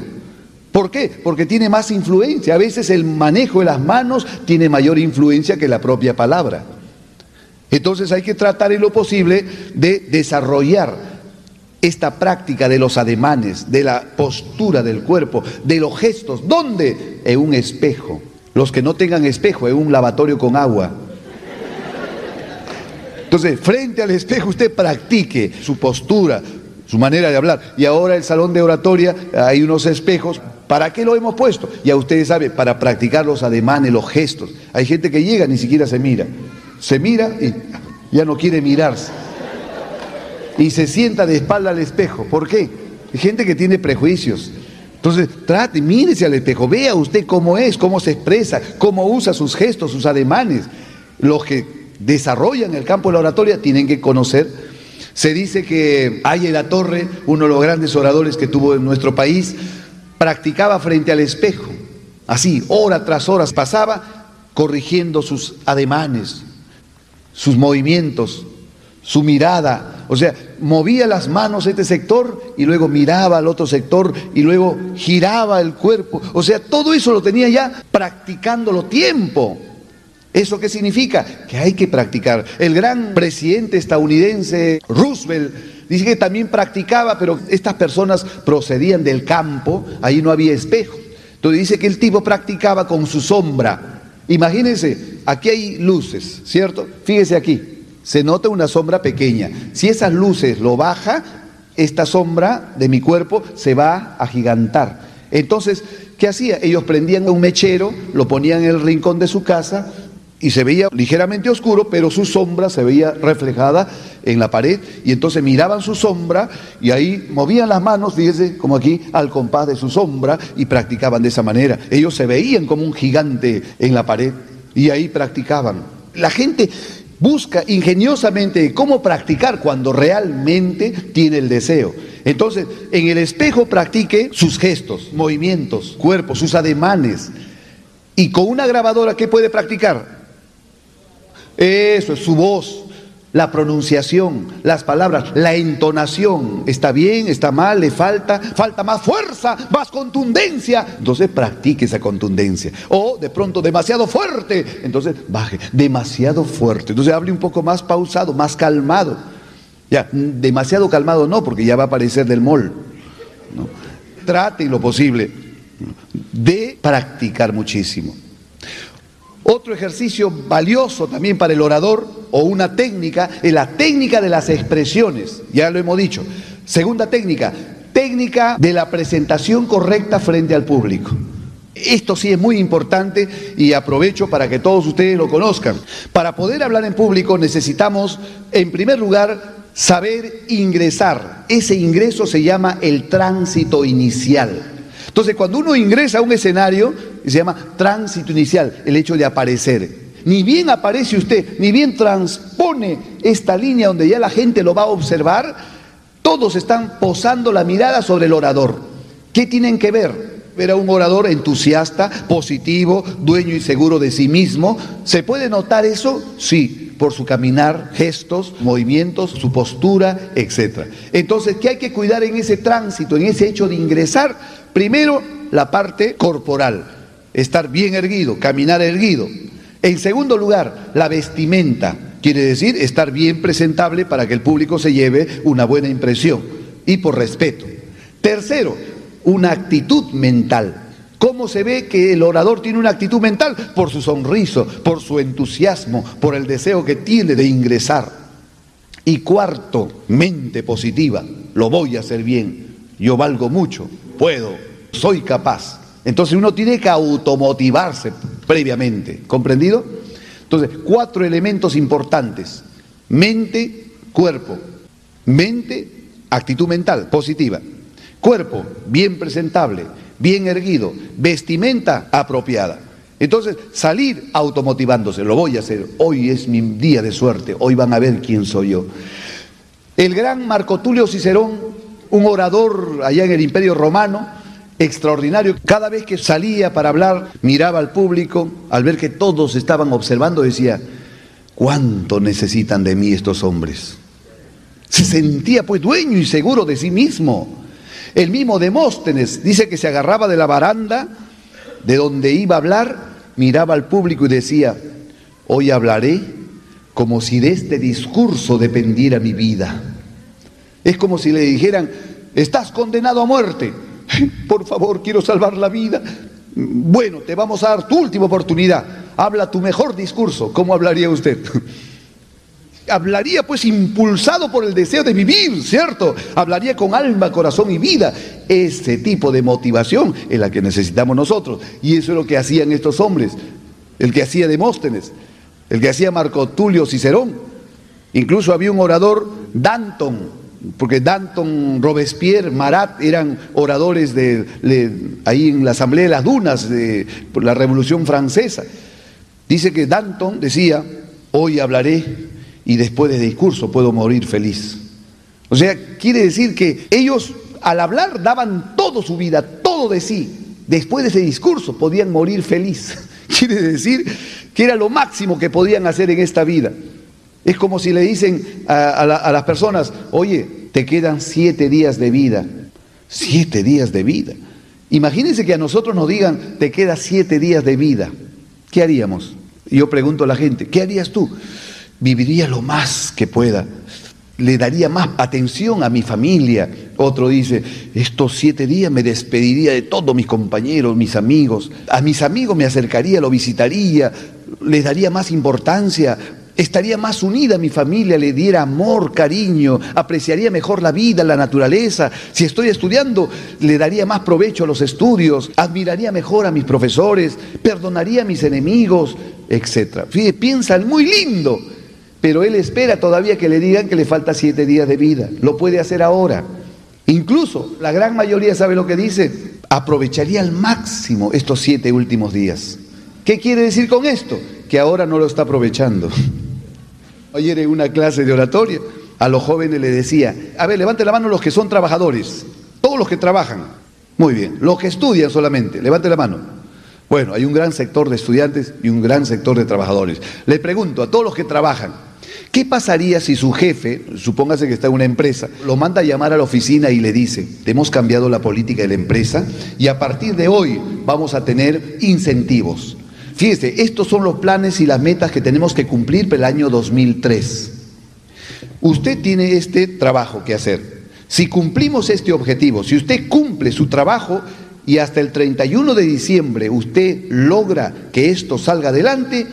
¿Por qué? Porque tiene más influencia. A veces el manejo de las manos tiene mayor influencia que la propia palabra. Entonces hay que tratar en lo posible de desarrollar esta práctica de los ademanes, de la postura del cuerpo, de los gestos. ¿Dónde? En un espejo. Los que no tengan espejo, en un lavatorio con agua. Entonces, frente al espejo usted practique su postura, su manera de hablar. Y ahora el salón de oratoria hay unos espejos. ¿Para qué lo hemos puesto? Ya ustedes saben, para practicar los ademanes, los gestos. Hay gente que llega, ni siquiera se mira. Se mira y ya no quiere mirarse. Y se sienta de espalda al espejo. ¿Por qué? Hay gente que tiene prejuicios. Entonces, trate, mírese al espejo, vea usted cómo es, cómo se expresa, cómo usa sus gestos, sus ademanes. Los que desarrollan el campo de la oratoria tienen que conocer. Se dice que Aya la Torre, uno de los grandes oradores que tuvo en nuestro país, practicaba frente al espejo, así, hora tras hora, pasaba corrigiendo sus ademanes, sus movimientos, su mirada, o sea, movía las manos este sector y luego miraba al otro sector y luego giraba el cuerpo, o sea, todo eso lo tenía ya practicándolo tiempo. ¿Eso qué significa? Que hay que practicar. El gran presidente estadounidense Roosevelt dice que también practicaba, pero estas personas procedían del campo, ahí no había espejo. Entonces dice que el tipo practicaba con su sombra. Imagínense, aquí hay luces, ¿cierto? Fíjese aquí, se nota una sombra pequeña. Si esas luces lo baja, esta sombra de mi cuerpo se va a gigantar. Entonces, ¿qué hacía? Ellos prendían un mechero, lo ponían en el rincón de su casa, y se veía ligeramente oscuro, pero su sombra se veía reflejada en la pared y entonces miraban su sombra y ahí movían las manos, fíjese, como aquí, al compás de su sombra y practicaban de esa manera. Ellos se veían como un gigante en la pared y ahí practicaban. La gente busca ingeniosamente cómo practicar cuando realmente tiene el deseo. Entonces, en el espejo practique sus gestos, movimientos, cuerpos, sus ademanes. Y con una grabadora, ¿qué puede practicar? Eso es su voz. La pronunciación, las palabras, la entonación. ¿Está bien? ¿Está mal? ¿Le falta? Falta más fuerza, más contundencia. Entonces practique esa contundencia. O de pronto demasiado fuerte. Entonces baje. Demasiado fuerte. Entonces hable un poco más pausado, más calmado. Ya, demasiado calmado no, porque ya va a aparecer del mol. Trate lo posible de practicar muchísimo. Otro ejercicio valioso también para el orador o una técnica es la técnica de las expresiones, ya lo hemos dicho. Segunda técnica, técnica de la presentación correcta frente al público. Esto sí es muy importante y aprovecho para que todos ustedes lo conozcan. Para poder hablar en público necesitamos, en primer lugar, saber ingresar. Ese ingreso se llama el tránsito inicial. Entonces, cuando uno ingresa a un escenario, se llama tránsito inicial, el hecho de aparecer. Ni bien aparece usted, ni bien transpone esta línea donde ya la gente lo va a observar, todos están posando la mirada sobre el orador. ¿Qué tienen que ver? Ver a un orador entusiasta, positivo, dueño y seguro de sí mismo. ¿Se puede notar eso? Sí, por su caminar, gestos, movimientos, su postura, etc. Entonces, ¿qué hay que cuidar en ese tránsito, en ese hecho de ingresar? Primero, la parte corporal, estar bien erguido, caminar erguido. En segundo lugar, la vestimenta, quiere decir estar bien presentable para que el público se lleve una buena impresión y por respeto. Tercero, una actitud mental. ¿Cómo se ve que el orador tiene una actitud mental? Por su sonriso, por su entusiasmo, por el deseo que tiene de ingresar. Y cuarto, mente positiva. Lo voy a hacer bien. Yo valgo mucho puedo, soy capaz. Entonces uno tiene que automotivarse previamente, ¿comprendido? Entonces, cuatro elementos importantes. Mente, cuerpo. Mente, actitud mental, positiva. Cuerpo, bien presentable, bien erguido. Vestimenta apropiada. Entonces, salir automotivándose, lo voy a hacer. Hoy es mi día de suerte, hoy van a ver quién soy yo. El gran Marco Tulio Cicerón un orador allá en el Imperio Romano, extraordinario. Cada vez que salía para hablar, miraba al público, al ver que todos estaban observando, decía, ¿cuánto necesitan de mí estos hombres? Se sentía pues dueño y seguro de sí mismo. El mismo Demóstenes dice que se agarraba de la baranda de donde iba a hablar, miraba al público y decía, hoy hablaré como si de este discurso dependiera mi vida. Es como si le dijeran, estás condenado a muerte. Por favor, quiero salvar la vida. Bueno, te vamos a dar tu última oportunidad. Habla tu mejor discurso. ¿Cómo hablaría usted? Hablaría pues impulsado por el deseo de vivir, ¿cierto? Hablaría con alma, corazón y vida. Ese tipo de motivación es la que necesitamos nosotros. Y eso es lo que hacían estos hombres. El que hacía Demóstenes, el que hacía Marco Tulio Cicerón. Incluso había un orador, Danton, porque Danton, Robespierre, Marat eran oradores de, ahí en la Asamblea de las Dunas de la Revolución Francesa. Dice que Danton decía, hoy hablaré y después de discurso puedo morir feliz. O sea, quiere decir que ellos al hablar daban todo su vida, todo de sí. Después de ese discurso podían morir feliz. Quiere decir que era lo máximo que podían hacer en esta vida. Es como si le dicen a, las personas, oye, te quedan siete días de vida. Siete días de vida. Imagínense que a nosotros nos digan, te quedan siete días de vida. ¿Qué haríamos? Yo pregunto a la gente, ¿qué harías tú? Viviría lo más que pueda. Le daría más atención a mi familia. Otro dice, estos siete días me despediría de todos mis compañeros, mis amigos. A mis amigos me acercaría, lo visitaría, les daría más importancia, estaría más unida a mi familia, le diera amor, cariño, apreciaría mejor la vida, la naturaleza. Si estoy estudiando, le daría más provecho a los estudios, admiraría mejor a mis profesores, perdonaría a mis enemigos, etc. Fíjate, piensa muy lindo, pero él espera todavía que le digan que le falta siete días de vida. Lo puede hacer ahora. Incluso la gran mayoría sabe lo que dice, aprovecharía al máximo estos siete últimos días. ¿Qué quiere decir con esto? Que ahora no lo está aprovechando. Ayer en una clase de oratoria a los jóvenes le decía, a ver, levante la mano los que son trabajadores, todos los que trabajan. Muy bien, los que estudian solamente, levante la mano. Bueno, hay un gran sector de estudiantes y un gran sector de trabajadores. Le pregunto a todos los que trabajan, ¿Qué pasaría si su jefe, supóngase que está en una empresa, lo manda a llamar a la oficina y le dice, hemos cambiado la política de la empresa y a partir de hoy vamos a tener incentivos? Fíjese, estos son los planes y las metas que tenemos que cumplir para el año 2003. Usted tiene este trabajo que hacer. Si cumplimos este objetivo, si usted cumple su trabajo y hasta el 31 de diciembre usted logra que esto salga adelante,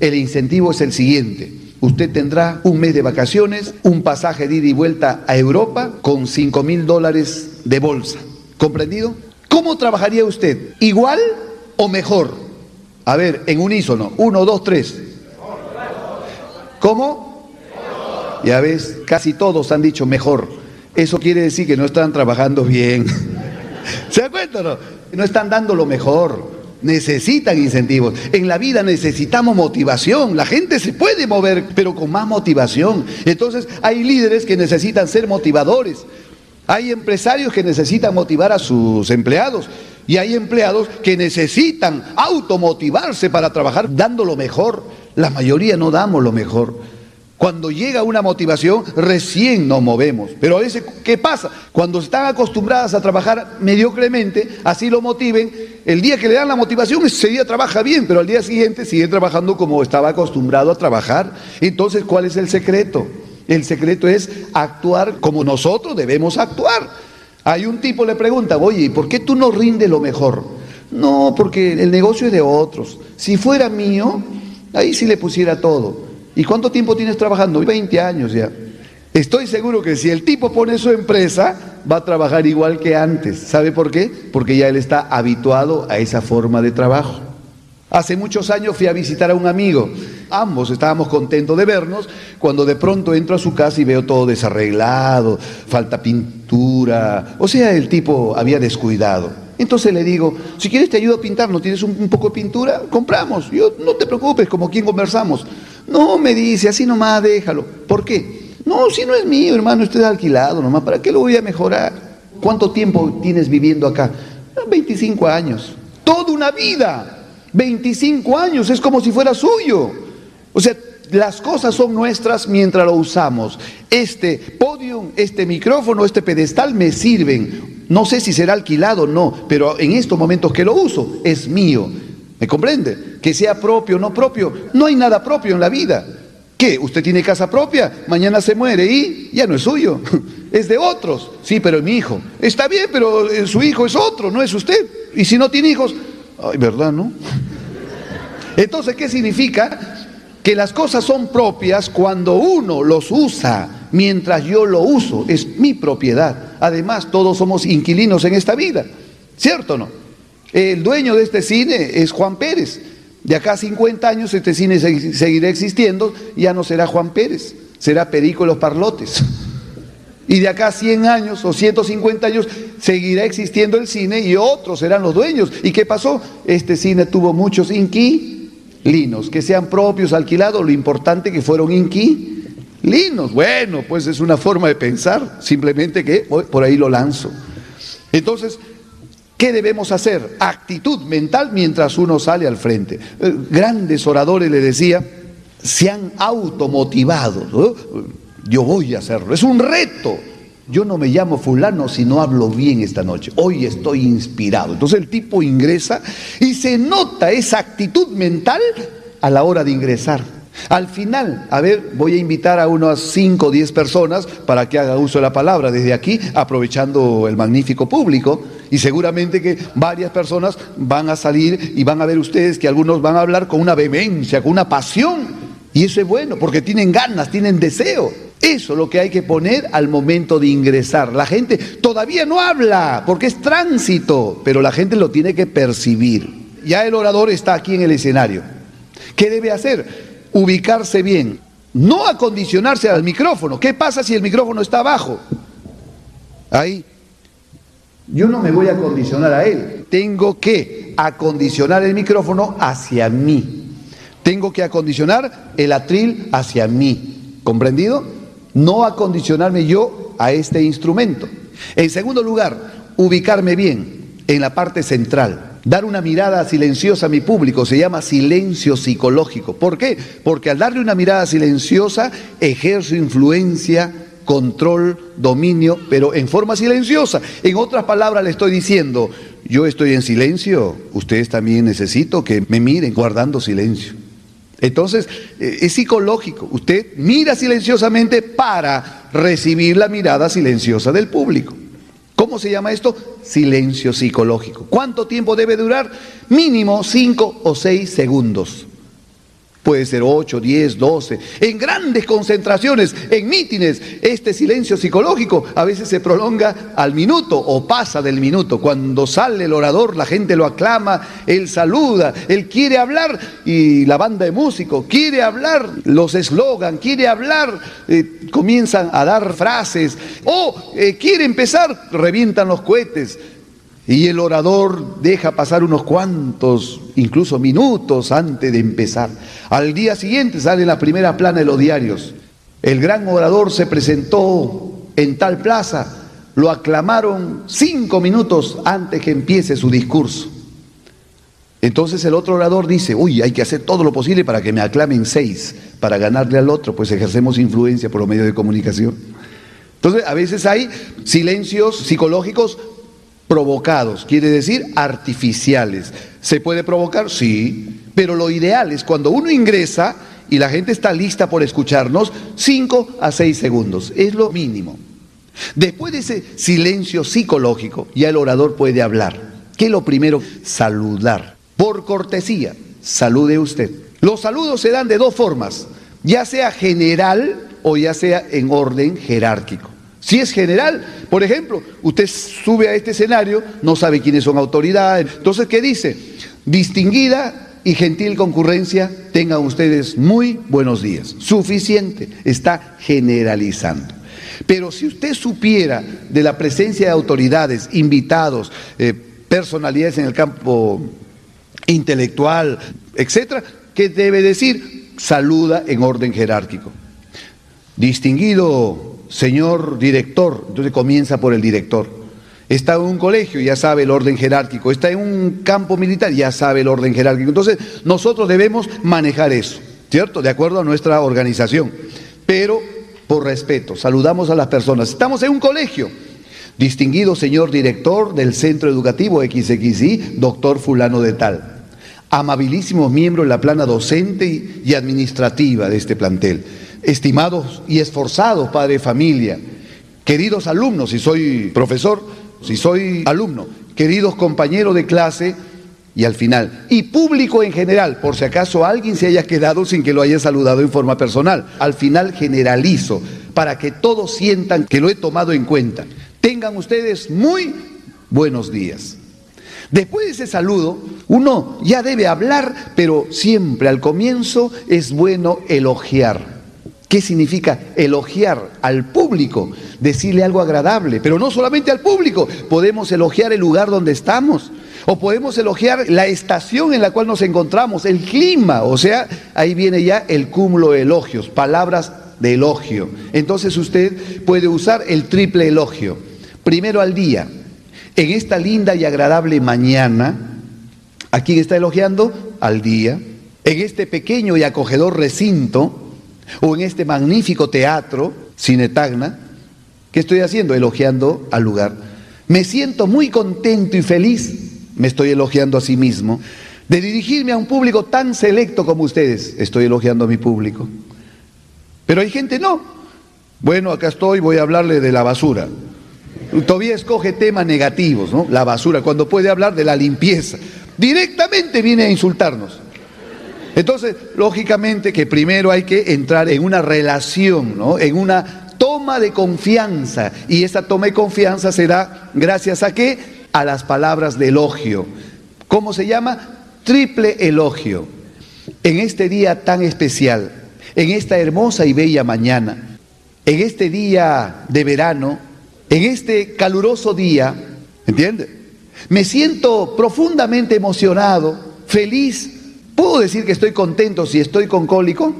el incentivo es el siguiente. Usted tendrá un mes de vacaciones, un pasaje de ida y vuelta a Europa con 5 mil dólares de bolsa. ¿Comprendido? ¿Cómo trabajaría usted? ¿Igual o mejor? A ver, en unísono. Uno, dos, tres. ¿Cómo? Ya ves, casi todos han dicho mejor. Eso quiere decir que no están trabajando bien. ¿Se da cuenta o no? No están dando lo mejor necesitan incentivos. En la vida necesitamos motivación. La gente se puede mover, pero con más motivación. Entonces hay líderes que necesitan ser motivadores. Hay empresarios que necesitan motivar a sus empleados. Y hay empleados que necesitan automotivarse para trabajar dando lo mejor. La mayoría no damos lo mejor. Cuando llega una motivación, recién nos movemos. Pero a veces, ¿qué pasa? Cuando están acostumbradas a trabajar mediocremente, así lo motiven, el día que le dan la motivación, ese día trabaja bien, pero al día siguiente sigue trabajando como estaba acostumbrado a trabajar. Entonces, ¿cuál es el secreto? El secreto es actuar como nosotros debemos actuar. Hay un tipo le pregunta, oye, ¿por qué tú no rindes lo mejor? No, porque el negocio es de otros. Si fuera mío, ahí sí le pusiera todo. ¿Y cuánto tiempo tienes trabajando? 20 años ya. Estoy seguro que si el tipo pone su empresa, va a trabajar igual que antes. ¿Sabe por qué? Porque ya él está habituado a esa forma de trabajo. Hace muchos años fui a visitar a un amigo. Ambos estábamos contentos de vernos cuando de pronto entro a su casa y veo todo desarreglado, falta pintura. O sea, el tipo había descuidado. Entonces le digo, si quieres te ayudo a pintar, ¿no tienes un, poco de pintura? Compramos. Yo, no te preocupes, como quien conversamos. No, me dice, así nomás déjalo. ¿Por qué? No, si no es mío, hermano, estoy alquilado nomás. ¿Para qué lo voy a mejorar? ¿Cuánto tiempo tienes viviendo acá? 25 ah, años. Toda una vida. 25 años, es como si fuera suyo. O sea, las cosas son nuestras mientras lo usamos. Este podium, este micrófono, este pedestal me sirven. No sé si será alquilado o no, pero en estos momentos que lo uso es mío. ¿Me comprende? Que sea propio o no propio. No hay nada propio en la vida. ¿Qué? ¿Usted tiene casa propia? Mañana se muere y ya no es suyo. Es de otros. Sí, pero es mi hijo. Está bien, pero eh, su hijo es otro, no es usted. Y si no tiene hijos, ay, ¿verdad, no? Entonces, ¿qué significa? Que las cosas son propias cuando uno los usa mientras yo lo uso. Es mi propiedad. Además, todos somos inquilinos en esta vida, ¿cierto o no? El dueño de este cine es Juan Pérez. De acá a 50 años este cine seguirá existiendo, ya no será Juan Pérez, será Perico los Parlotes. Y de acá a 100 años o 150 años seguirá existiendo el cine y otros serán los dueños. ¿Y qué pasó? Este cine tuvo muchos inquilinos, que sean propios, alquilados, lo importante que fueron inquilinos Linos, bueno, pues es una forma de pensar, simplemente que por ahí lo lanzo. Entonces, ¿qué debemos hacer? Actitud mental mientras uno sale al frente. Eh, grandes oradores le decía, se han automotivado. Yo voy a hacerlo, es un reto. Yo no me llamo fulano si no hablo bien esta noche. Hoy estoy inspirado. Entonces el tipo ingresa y se nota esa actitud mental a la hora de ingresar. Al final, a ver, voy a invitar a unas 5 o 10 personas para que haga uso de la palabra desde aquí, aprovechando el magnífico público. Y seguramente que varias personas van a salir y van a ver ustedes que algunos van a hablar con una vehemencia, con una pasión. Y eso es bueno, porque tienen ganas, tienen deseo. Eso es lo que hay que poner al momento de ingresar. La gente todavía no habla porque es tránsito, pero la gente lo tiene que percibir. Ya el orador está aquí en el escenario. ¿Qué debe hacer? ubicarse bien, no acondicionarse al micrófono. ¿Qué pasa si el micrófono está abajo? Ahí. Yo no me voy a acondicionar a él. Tengo que acondicionar el micrófono hacia mí. Tengo que acondicionar el atril hacia mí. ¿Comprendido? No acondicionarme yo a este instrumento. En segundo lugar, ubicarme bien en la parte central. dar una mirada silenciosa a mi público, se llama silencio psicológico. ¿Por qué? Porque al darle una mirada silenciosa ejerzo influencia, control, dominio, pero en forma silenciosa. En otras palabras le estoy diciendo, yo estoy en silencio, ustedes también necesito que me miren guardando silencio. Entonces, eh, es psicológico. Usted mira silenciosamente para recibir la mirada silenciosa del público. ¿Cómo se llama esto? Silencio psicológico. ¿Cuánto tiempo debe durar? Mínimo cinco o seis segundos puede ser 8, 10, 12, en grandes concentraciones, en mítines. Este silencio psicológico a veces se prolonga al minuto o pasa del minuto. Cuando sale el orador, la gente lo aclama, él saluda, él quiere hablar y la banda de músicos quiere hablar, los eslogan, quiere hablar, eh, comienzan a dar frases o eh, quiere empezar, revientan los cohetes. Y el orador deja pasar unos cuantos, incluso minutos antes de empezar. Al día siguiente sale la primera plana de los diarios. El gran orador se presentó en tal plaza, lo aclamaron cinco minutos antes que empiece su discurso. Entonces el otro orador dice, uy, hay que hacer todo lo posible para que me aclamen seis, para ganarle al otro, pues ejercemos influencia por los medios de comunicación. Entonces a veces hay silencios psicológicos provocados, quiere decir artificiales. ¿Se puede provocar? Sí, pero lo ideal es cuando uno ingresa y la gente está lista por escucharnos, 5 a 6 segundos, es lo mínimo. Después de ese silencio psicológico, ya el orador puede hablar. ¿Qué es lo primero? Saludar. Por cortesía, salude usted. Los saludos se dan de dos formas, ya sea general o ya sea en orden jerárquico. Si es general, por ejemplo, usted sube a este escenario, no sabe quiénes son autoridades. Entonces, ¿qué dice? Distinguida y gentil concurrencia, tengan ustedes muy buenos días. Suficiente, está generalizando. Pero si usted supiera de la presencia de autoridades, invitados, eh, personalidades en el campo intelectual, etcétera, ¿qué debe decir? Saluda en orden jerárquico. Distinguido señor director, entonces comienza por el director. Está en un colegio, ya sabe el orden jerárquico. Está en un campo militar, ya sabe el orden jerárquico. Entonces, nosotros debemos manejar eso, ¿cierto? De acuerdo a nuestra organización. Pero por respeto, saludamos a las personas. Estamos en un colegio. Distinguido señor director del centro educativo XXI, doctor fulano de tal. Amabilísimos miembros de la plana docente y administrativa de este plantel estimados y esforzados padre de familia, queridos alumnos, si soy profesor, si soy alumno, queridos compañeros de clase y al final, y público en general, por si acaso alguien se haya quedado sin que lo haya saludado en forma personal. Al final generalizo para que todos sientan que lo he tomado en cuenta. Tengan ustedes muy buenos días. Después de ese saludo, uno ya debe hablar, pero siempre al comienzo es bueno elogiar. ¿Qué significa elogiar al público? Decirle algo agradable, pero no solamente al público, podemos elogiar el lugar donde estamos, o podemos elogiar la estación en la cual nos encontramos, el clima, o sea, ahí viene ya el cúmulo de elogios, palabras de elogio. Entonces usted puede usar el triple elogio. Primero al día, en esta linda y agradable mañana, ¿a quién está elogiando? Al día. En este pequeño y acogedor recinto, o en este magnífico teatro, Cinetagna, ¿qué estoy haciendo? Elogiando al lugar. Me siento muy contento y feliz, me estoy elogiando a sí mismo, de dirigirme a un público tan selecto como ustedes, estoy elogiando a mi público. Pero hay gente no. Bueno, acá estoy, voy a hablarle de la basura. Todavía escoge temas negativos, ¿no? La basura, cuando puede hablar de la limpieza. Directamente viene a insultarnos. Entonces, lógicamente que primero hay que entrar en una relación, ¿no? en una toma de confianza. Y esa toma de confianza se da gracias a qué? A las palabras de elogio. ¿Cómo se llama? Triple elogio. En este día tan especial, en esta hermosa y bella mañana, en este día de verano, en este caluroso día, ¿entiende? Me siento profundamente emocionado, feliz ¿Puedo decir que estoy contento si estoy con cólico?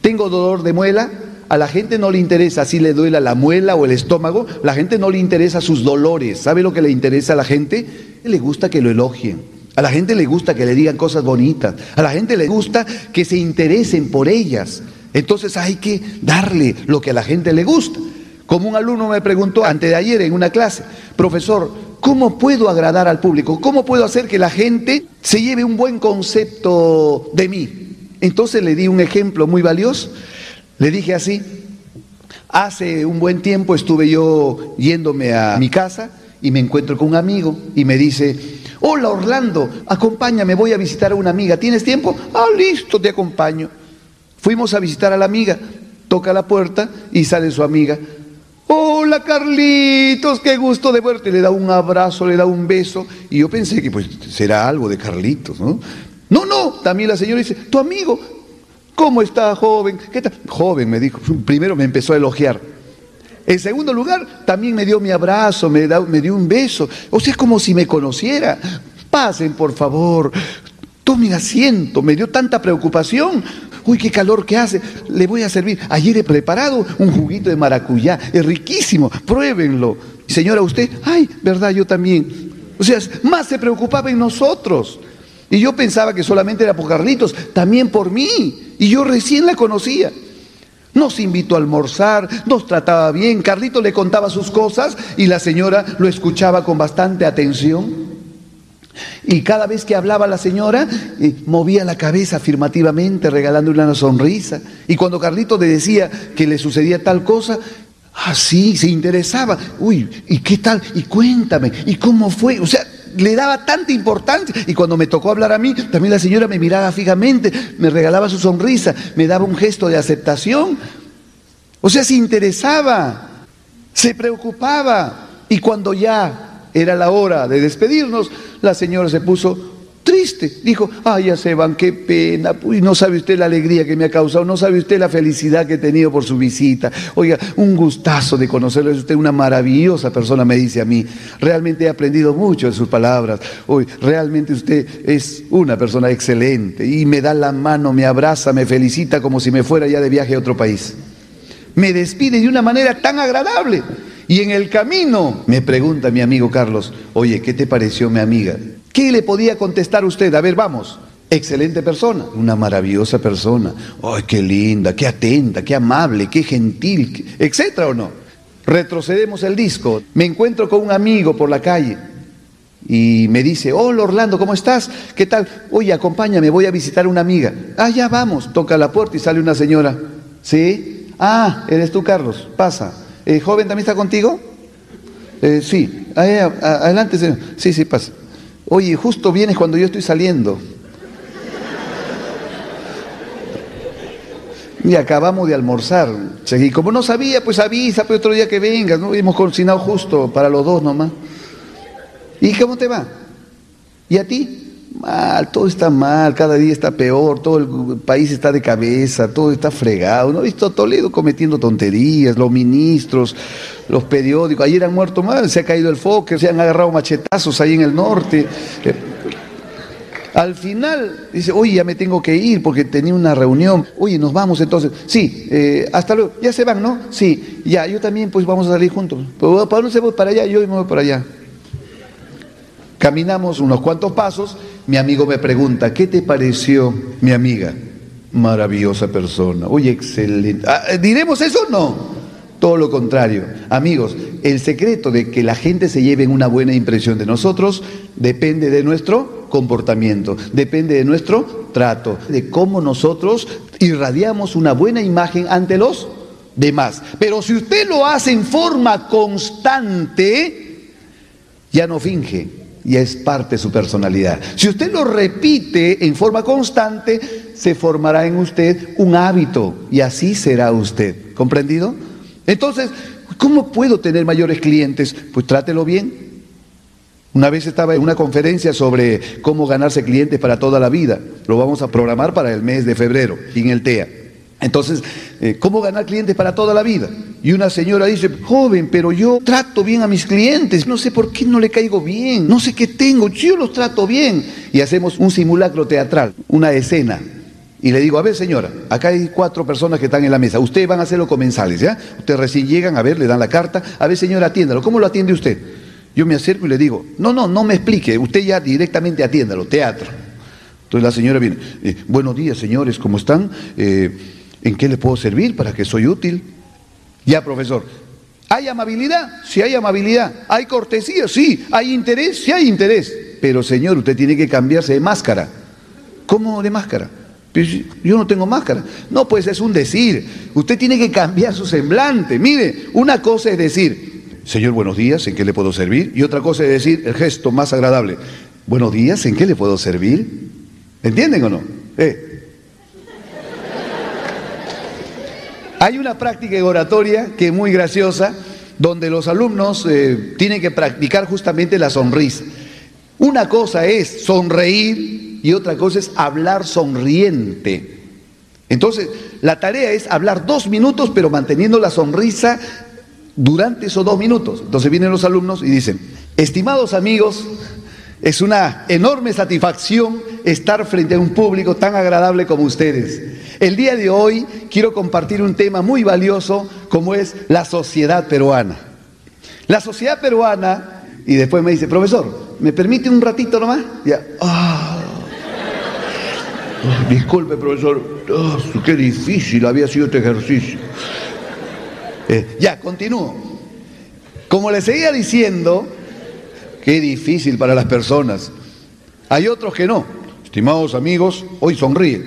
¿Tengo dolor de muela? A la gente no le interesa si le duela la muela o el estómago, la gente no le interesa sus dolores. ¿Sabe lo que le interesa a la gente? Le gusta que lo elogien. A la gente le gusta que le digan cosas bonitas. A la gente le gusta que se interesen por ellas. Entonces hay que darle lo que a la gente le gusta. Como un alumno me preguntó antes de ayer en una clase, profesor, ¿cómo puedo agradar al público? ¿Cómo puedo hacer que la gente se lleve un buen concepto de mí? Entonces le di un ejemplo muy valioso. Le dije así, hace un buen tiempo estuve yo yéndome a mi casa y me encuentro con un amigo y me dice, hola Orlando, acompáñame, voy a visitar a una amiga, ¿tienes tiempo? Ah, listo, te acompaño. Fuimos a visitar a la amiga, toca la puerta y sale su amiga. Hola Carlitos, qué gusto de verte. Le da un abrazo, le da un beso. Y yo pensé que pues será algo de Carlitos, ¿no? No, no, también la señora dice, tu amigo, ¿cómo está joven? ¿Qué tal? Joven, me dijo. Primero me empezó a elogiar. En segundo lugar, también me dio mi abrazo, me, me dio un beso. O sea, es como si me conociera. Pasen, por favor. Tomen asiento. Me dio tanta preocupación. Uy, qué calor que hace. Le voy a servir. Ayer he preparado un juguito de maracuyá. Es riquísimo. Pruébenlo. Señora, usted, ay, verdad, yo también. O sea, más se preocupaba en nosotros. Y yo pensaba que solamente era por Carlitos, también por mí. Y yo recién la conocía. Nos invitó a almorzar, nos trataba bien, Carlitos le contaba sus cosas y la señora lo escuchaba con bastante atención. Y cada vez que hablaba la señora, eh, movía la cabeza afirmativamente, regalándole una sonrisa. Y cuando Carlitos le decía que le sucedía tal cosa, así se interesaba. Uy, ¿y qué tal? Y cuéntame, ¿y cómo fue? O sea, le daba tanta importancia. Y cuando me tocó hablar a mí, también la señora me miraba fijamente, me regalaba su sonrisa, me daba un gesto de aceptación. O sea, se interesaba, se preocupaba. Y cuando ya era la hora de despedirnos, la señora se puso triste. Dijo, ay, ya se van, qué pena. Uy, no sabe usted la alegría que me ha causado, no sabe usted la felicidad que he tenido por su visita. Oiga, un gustazo de conocerlo, es usted una maravillosa persona, me dice a mí. Realmente he aprendido mucho de sus palabras. Hoy, realmente usted es una persona excelente y me da la mano, me abraza, me felicita como si me fuera ya de viaje a otro país. Me despide de una manera tan agradable. Y en el camino me pregunta mi amigo Carlos, oye, ¿qué te pareció mi amiga? ¿Qué le podía contestar usted? A ver, vamos. Excelente persona, una maravillosa persona. ¡Ay, qué linda, qué atenta, qué amable, qué gentil, etcétera o no! Retrocedemos el disco. Me encuentro con un amigo por la calle y me dice, hola Orlando, ¿cómo estás? ¿Qué tal? Oye, acompáñame, voy a visitar a una amiga. Ah, ya vamos. Toca la puerta y sale una señora. ¿Sí? Ah, eres tú, Carlos. Pasa. ¿El joven también está contigo? Eh, sí. adelante, señor. Sí, sí, pasa. Oye, justo vienes cuando yo estoy saliendo. Y acabamos de almorzar. Y como no sabía, pues avisa, pues otro día que vengas, ¿no? Hemos cocinado justo para los dos nomás. ¿Y cómo te va? ¿Y a ti? Mal, todo está mal, cada día está peor, todo el país está de cabeza, todo está fregado. ¿No he visto Toledo cometiendo tonterías, los ministros, los periódicos? Ayer han muerto mal, se ha caído el foque, se han agarrado machetazos ahí en el norte. Eh, al final dice, oye, ya me tengo que ir porque tenía una reunión. Oye, nos vamos entonces. Sí, eh, hasta luego. Ya se van, ¿no? Sí, ya, yo también pues vamos a salir juntos. ¿Para dónde se voy? Para allá, yo me voy para allá. Caminamos unos cuantos pasos, mi amigo me pregunta, ¿qué te pareció mi amiga? Maravillosa persona, oye, excelente. Ah, eh, ¿Diremos eso o no? Todo lo contrario. Amigos, el secreto de que la gente se lleve una buena impresión de nosotros depende de nuestro comportamiento, depende de nuestro trato, de cómo nosotros irradiamos una buena imagen ante los demás. Pero si usted lo hace en forma constante, ya no finge, y es parte de su personalidad. Si usted lo repite en forma constante, se formará en usted un hábito y así será usted. ¿Comprendido? Entonces, ¿cómo puedo tener mayores clientes? Pues trátelo bien. Una vez estaba en una conferencia sobre cómo ganarse clientes para toda la vida. Lo vamos a programar para el mes de febrero en el TEA. Entonces, eh, ¿cómo ganar clientes para toda la vida? Y una señora dice, joven, pero yo trato bien a mis clientes, no sé por qué no le caigo bien, no sé qué tengo, yo los trato bien. Y hacemos un simulacro teatral, una escena. y le digo, a ver señora, acá hay cuatro personas que están en la mesa, ustedes van a ser los comensales, ¿ya? Ustedes recién llegan, a ver, le dan la carta, a ver señora, atiéndalo, ¿cómo lo atiende usted? Yo me acerco y le digo, no, no, no me explique, usted ya directamente atiéndalo, teatro. Entonces la señora viene, eh, buenos días señores, ¿cómo están? Eh, ¿En qué le puedo servir para que soy útil? Ya, profesor, ¿hay amabilidad? Sí hay amabilidad. ¿Hay cortesía? Sí. ¿Hay interés? Sí hay interés. Pero señor, usted tiene que cambiarse de máscara. ¿Cómo de máscara? Pues, yo no tengo máscara. No, pues es un decir. Usted tiene que cambiar su semblante. Mire, una cosa es decir, Señor, buenos días, ¿en qué le puedo servir? Y otra cosa es decir el gesto más agradable. Buenos días, ¿en qué le puedo servir? ¿Entienden o no? Eh. Hay una práctica oratoria que es muy graciosa, donde los alumnos eh, tienen que practicar justamente la sonrisa. Una cosa es sonreír y otra cosa es hablar sonriente. Entonces, la tarea es hablar dos minutos, pero manteniendo la sonrisa durante esos dos minutos. Entonces vienen los alumnos y dicen, estimados amigos, es una enorme satisfacción estar frente a un público tan agradable como ustedes. El día de hoy quiero compartir un tema muy valioso como es la sociedad peruana. La sociedad peruana, y después me dice, profesor, ¿me permite un ratito nomás? Ya, ah, disculpe, profesor, oh, qué difícil había sido este ejercicio. Eh, ya, continúo. Como le seguía diciendo, qué difícil para las personas. Hay otros que no. Estimados amigos, hoy sonríe.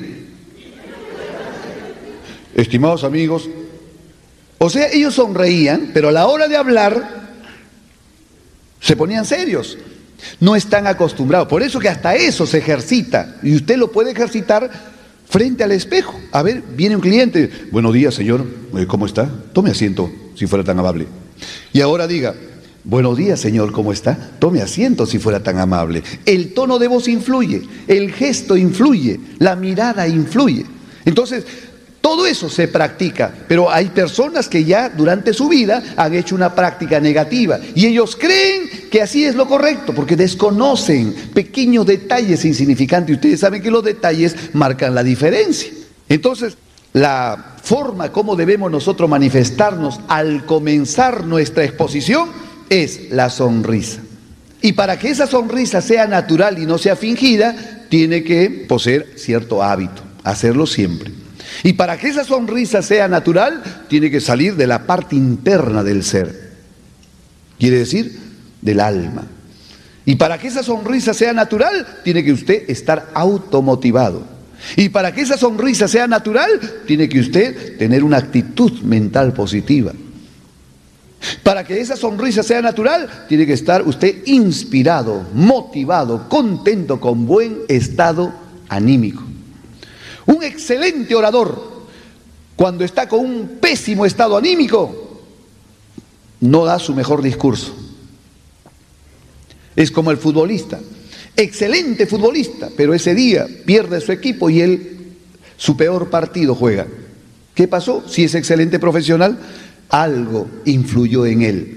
Estimados amigos, o sea, ellos sonreían, pero a la hora de hablar se ponían serios. No están acostumbrados. Por eso que hasta eso se ejercita. Y usted lo puede ejercitar frente al espejo. A ver, viene un cliente. Buenos días, señor. Eh, ¿Cómo está? Tome asiento, si fuera tan amable. Y ahora diga, Buenos días, señor, ¿cómo está? Tome asiento si fuera tan amable. El tono de voz influye, el gesto influye, la mirada influye. Entonces, todo eso se practica, pero hay personas que ya durante su vida han hecho una práctica negativa y ellos creen que así es lo correcto porque desconocen pequeños detalles insignificantes ustedes saben que los detalles marcan la diferencia. Entonces, la forma como debemos nosotros manifestarnos al comenzar nuestra exposición es la sonrisa. Y para que esa sonrisa sea natural y no sea fingida, tiene que poseer cierto hábito, hacerlo siempre. Y para que esa sonrisa sea natural, tiene que salir de la parte interna del ser. Quiere decir, del alma. Y para que esa sonrisa sea natural, tiene que usted estar automotivado. Y para que esa sonrisa sea natural, tiene que usted tener una actitud mental positiva. Para que esa sonrisa sea natural, tiene que estar usted inspirado, motivado, contento, con buen estado anímico. Un excelente orador, cuando está con un pésimo estado anímico, no da su mejor discurso. Es como el futbolista, excelente futbolista, pero ese día pierde su equipo y él su peor partido juega. ¿Qué pasó? Si es excelente profesional, algo influyó en él.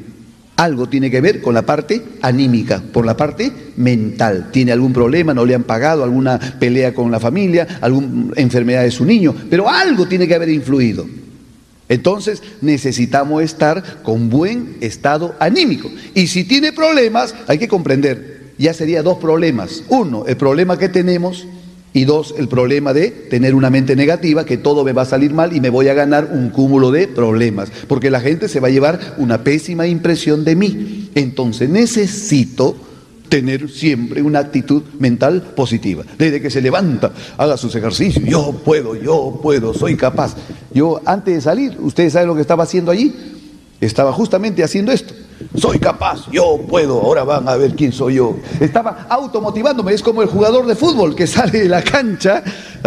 Algo tiene que ver con la parte anímica, por la parte mental. Tiene algún problema, no le han pagado, alguna pelea con la familia, alguna enfermedad de su niño, pero algo tiene que haber influido. Entonces necesitamos estar con buen estado anímico. Y si tiene problemas, hay que comprender, ya sería dos problemas. Uno, el problema que tenemos y dos, el problema de tener una mente negativa, que todo me va a salir mal y me voy a ganar un cúmulo de problemas, porque la gente se va a llevar una pésima impresión de mí. Entonces necesito tener siempre una actitud mental positiva. Desde que se levanta, haga sus ejercicios, yo puedo, yo puedo, soy capaz. Yo antes de salir, ustedes saben lo que estaba haciendo allí, estaba justamente haciendo esto. Soy capaz, yo puedo, ahora van a ver quién soy yo. Estaba automotivándome, es como el jugador de fútbol que sale de la cancha,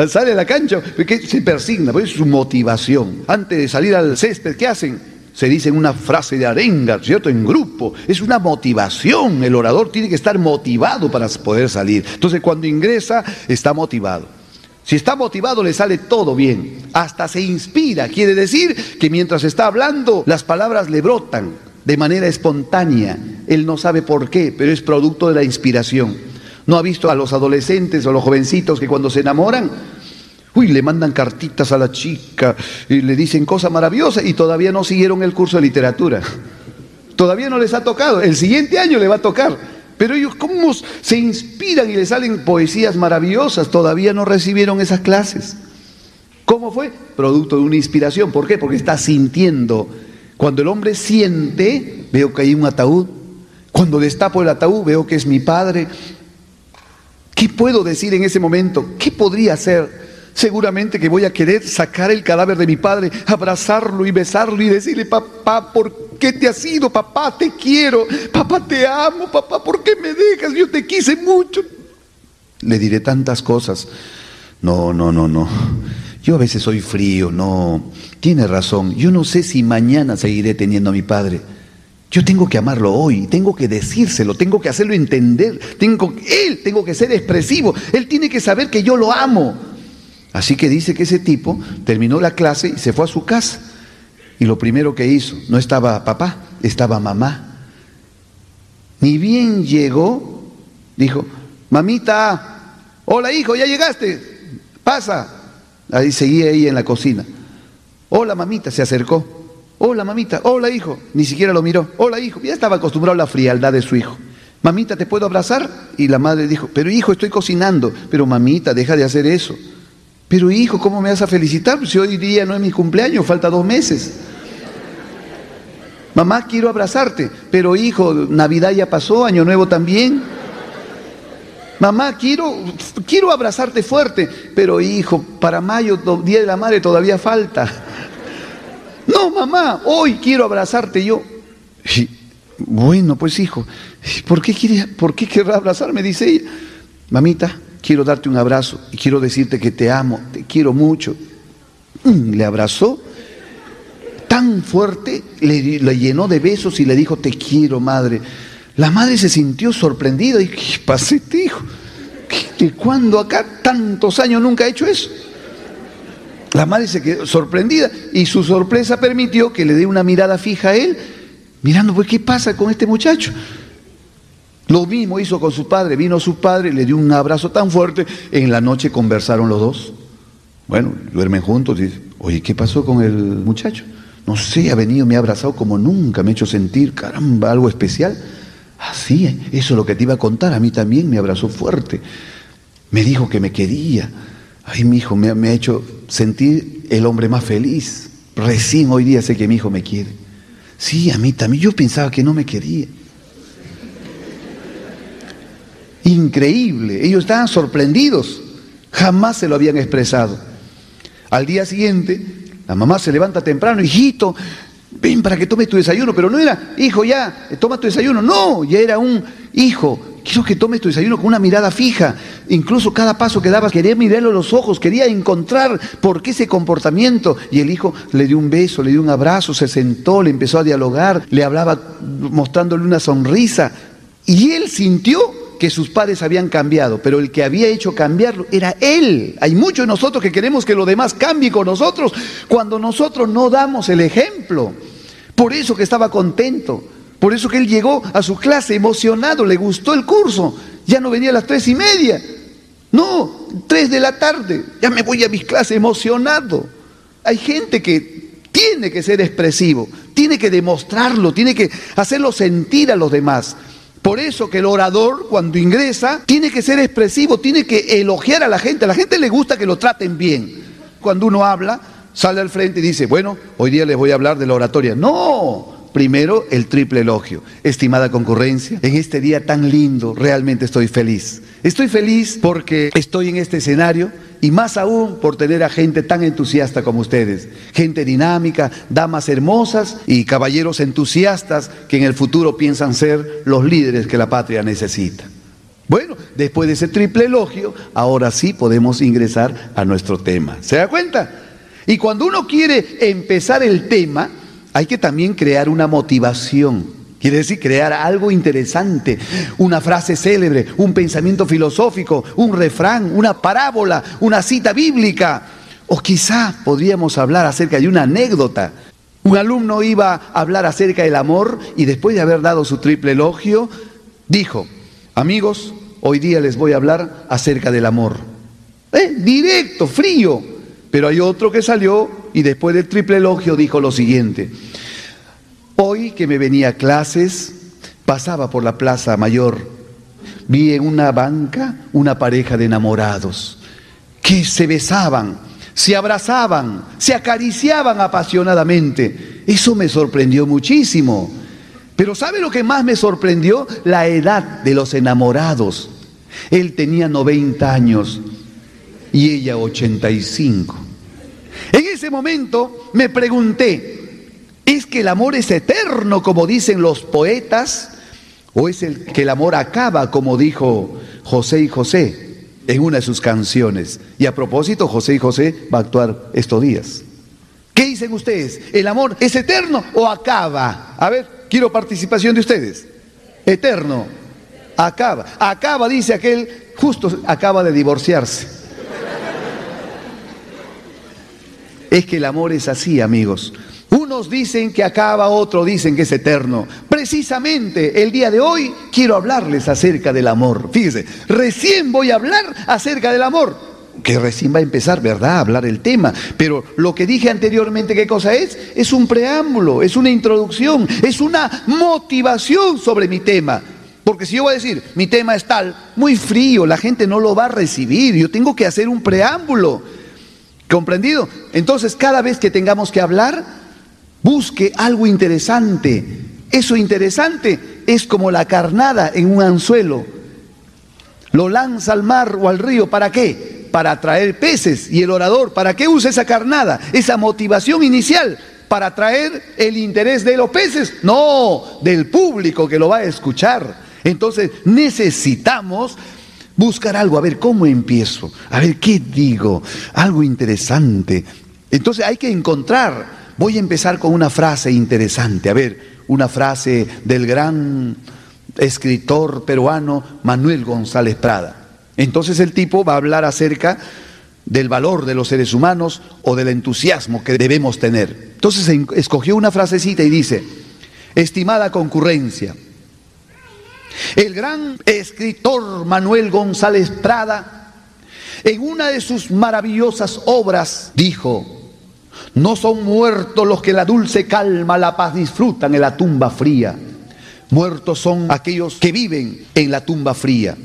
sale de la cancha, que se persigna, pues es su motivación. Antes de salir al césped, ¿qué hacen? Se dicen una frase de arenga, ¿cierto? En grupo. Es una motivación. El orador tiene que estar motivado para poder salir. Entonces, cuando ingresa, está motivado. Si está motivado le sale todo bien, hasta se inspira. Quiere decir que mientras está hablando las palabras le brotan de manera espontánea. Él no sabe por qué, pero es producto de la inspiración. ¿No ha visto a los adolescentes o los jovencitos que cuando se enamoran, Uy, le mandan cartitas a la chica y le dicen cosas maravillosas y todavía no siguieron el curso de literatura. Todavía no les ha tocado. El siguiente año le va a tocar. Pero ellos, ¿cómo se inspiran y les salen poesías maravillosas? Todavía no recibieron esas clases. ¿Cómo fue? Producto de una inspiración. ¿Por qué? Porque está sintiendo. Cuando el hombre siente, veo que hay un ataúd. Cuando destapo el ataúd, veo que es mi padre. ¿Qué puedo decir en ese momento? ¿Qué podría hacer? Seguramente que voy a querer sacar el cadáver de mi padre, abrazarlo y besarlo y decirle, papá, ¿por qué te has ido? Papá, te quiero. Papá, te amo. Papá, ¿por qué me dejas? Yo te quise mucho. Le diré tantas cosas. No, no, no, no. Yo a veces soy frío, no. Tiene razón. Yo no sé si mañana seguiré teniendo a mi padre. Yo tengo que amarlo hoy, tengo que decírselo, tengo que hacerlo entender, tengo, él tengo que ser expresivo, él tiene que saber que yo lo amo. Así que dice que ese tipo terminó la clase y se fue a su casa. Y lo primero que hizo, no estaba papá, estaba mamá. Ni bien llegó, dijo, mamita, hola hijo, ya llegaste, pasa. Ahí seguía ella en la cocina. Hola mamita, se acercó. Hola mamita, hola hijo, ni siquiera lo miró. Hola hijo, ya estaba acostumbrado a la frialdad de su hijo. Mamita, ¿te puedo abrazar? Y la madre dijo, pero hijo, estoy cocinando. Pero mamita, deja de hacer eso. Pero hijo, ¿cómo me vas a felicitar? Si hoy día no es mi cumpleaños, falta dos meses. Mamá, quiero abrazarte, pero hijo, Navidad ya pasó, Año Nuevo también. Mamá, quiero, quiero abrazarte fuerte, pero hijo, para mayo, Día de la Madre, todavía falta. No, mamá, hoy quiero abrazarte yo. bueno, pues hijo, ¿por qué, quiere, ¿por qué querrá abrazarme? Dice ella. Mamita, quiero darte un abrazo y quiero decirte que te amo, te quiero mucho. Mm, le abrazó tan fuerte, le, llenó de besos y le dijo, te quiero, madre. La madre se sintió sorprendida y, ¿qué pasé, hijo? ¿De cuándo acá tantos años nunca ha hecho eso? La madre se quedó sorprendida y su sorpresa permitió que le dé una mirada fija a él, mirando, pues, ¿qué pasa con este muchacho? Lo mismo hizo con su padre, vino su padre, le dio un abrazo tan fuerte, en la noche conversaron los dos. Bueno, duermen juntos, dice, oye, ¿qué pasó con el muchacho? No sé, ha venido, me ha abrazado como nunca, me ha hecho sentir, caramba, algo especial. Así, ah, eso es lo que te iba a contar, a mí también me abrazó fuerte. Me dijo que me quería. Ay, mi hijo, me, me ha hecho sentir el hombre más feliz. Recién hoy día sé que mi hijo me quiere. Sí, a mí también, yo pensaba que no me quería. Increíble. Ellos estaban sorprendidos. Jamás se lo habían expresado. Al día siguiente, la mamá se levanta temprano, hijito, ven para que tomes tu desayuno. Pero no era, hijo, ya, toma tu desayuno. No, ya era un hijo. Quiero que tomes tu desayuno con una mirada fija. Incluso cada paso que dabas, quería mirarlo a los ojos, quería encontrar por qué ese comportamiento. Y el hijo le dio un beso, le dio un abrazo, se sentó, le empezó a dialogar, le hablaba mostrándole una sonrisa. Y él sintió que sus padres habían cambiado, pero el que había hecho cambiarlo era Él. Hay muchos de nosotros que queremos que lo demás cambie con nosotros cuando nosotros no damos el ejemplo. Por eso que estaba contento, por eso que Él llegó a su clase emocionado, le gustó el curso, ya no venía a las tres y media, no, tres de la tarde, ya me voy a mis clases emocionado. Hay gente que tiene que ser expresivo, tiene que demostrarlo, tiene que hacerlo sentir a los demás. Por eso que el orador cuando ingresa tiene que ser expresivo, tiene que elogiar a la gente. A la gente le gusta que lo traten bien. Cuando uno habla, sale al frente y dice, bueno, hoy día les voy a hablar de la oratoria. No, primero el triple elogio. Estimada concurrencia, en este día tan lindo realmente estoy feliz. Estoy feliz porque estoy en este escenario y más aún por tener a gente tan entusiasta como ustedes, gente dinámica, damas hermosas y caballeros entusiastas que en el futuro piensan ser los líderes que la patria necesita. Bueno, después de ese triple elogio, ahora sí podemos ingresar a nuestro tema. ¿Se da cuenta? Y cuando uno quiere empezar el tema, hay que también crear una motivación. Quiere decir crear algo interesante, una frase célebre, un pensamiento filosófico, un refrán, una parábola, una cita bíblica. O quizá podríamos hablar acerca de una anécdota. Un alumno iba a hablar acerca del amor y después de haber dado su triple elogio, dijo, amigos, hoy día les voy a hablar acerca del amor. ¿Eh? Directo, frío. Pero hay otro que salió y después del triple elogio dijo lo siguiente. Hoy que me venía a clases, pasaba por la Plaza Mayor, vi en una banca una pareja de enamorados que se besaban, se abrazaban, se acariciaban apasionadamente. Eso me sorprendió muchísimo. Pero ¿sabe lo que más me sorprendió? La edad de los enamorados. Él tenía 90 años y ella 85. En ese momento me pregunté, ¿es que el amor es eterno como dicen los poetas? ¿O es el que el amor acaba como dijo José y José en una de sus canciones? Y a propósito, José y José va a actuar estos días. ¿Qué dicen ustedes? ¿El amor es eterno o acaba? A ver, quiero participación de ustedes. Eterno. Acaba. Acaba, dice aquel, justo acaba de divorciarse. Es que el amor es así, amigos. Unos dicen que acaba, otros dicen que es eterno. Precisamente el día de hoy quiero hablarles acerca del amor. Fíjese, recién voy a hablar acerca del amor. Que recién va a empezar, ¿verdad?, a hablar el tema. Pero lo que dije anteriormente, ¿qué cosa es? Es un preámbulo, es una introducción, es una motivación sobre mi tema. Porque si yo voy a decir, mi tema es tal, muy frío, la gente no lo va a recibir. Yo tengo que hacer un preámbulo. ¿Comprendido? Entonces, cada vez que tengamos que hablar, busque algo interesante. Eso interesante es como la carnada en un anzuelo. Lo lanza al mar o al río. ¿Para qué? Para atraer peces. Y el orador, ¿para qué usa esa carnada? Esa motivación inicial. ¿Para atraer el interés de los peces? No, del público que lo va a escuchar. Entonces necesitamos buscar algo, a ver cómo empiezo, a ver qué digo, algo interesante. Entonces hay que encontrar, voy a empezar con una frase interesante, a ver, una frase del gran escritor peruano Manuel González Prada. Entonces el tipo va a hablar acerca del valor de los seres humanos o del entusiasmo que debemos tener. Entonces escogió una frasecita y dice, estimada concurrencia, el gran escritor Manuel González Prada, en una de sus maravillosas obras, dijo, no son muertos los que la dulce calma, la paz disfrutan en la tumba fría. Muertos son aquellos que viven en la tumba fría.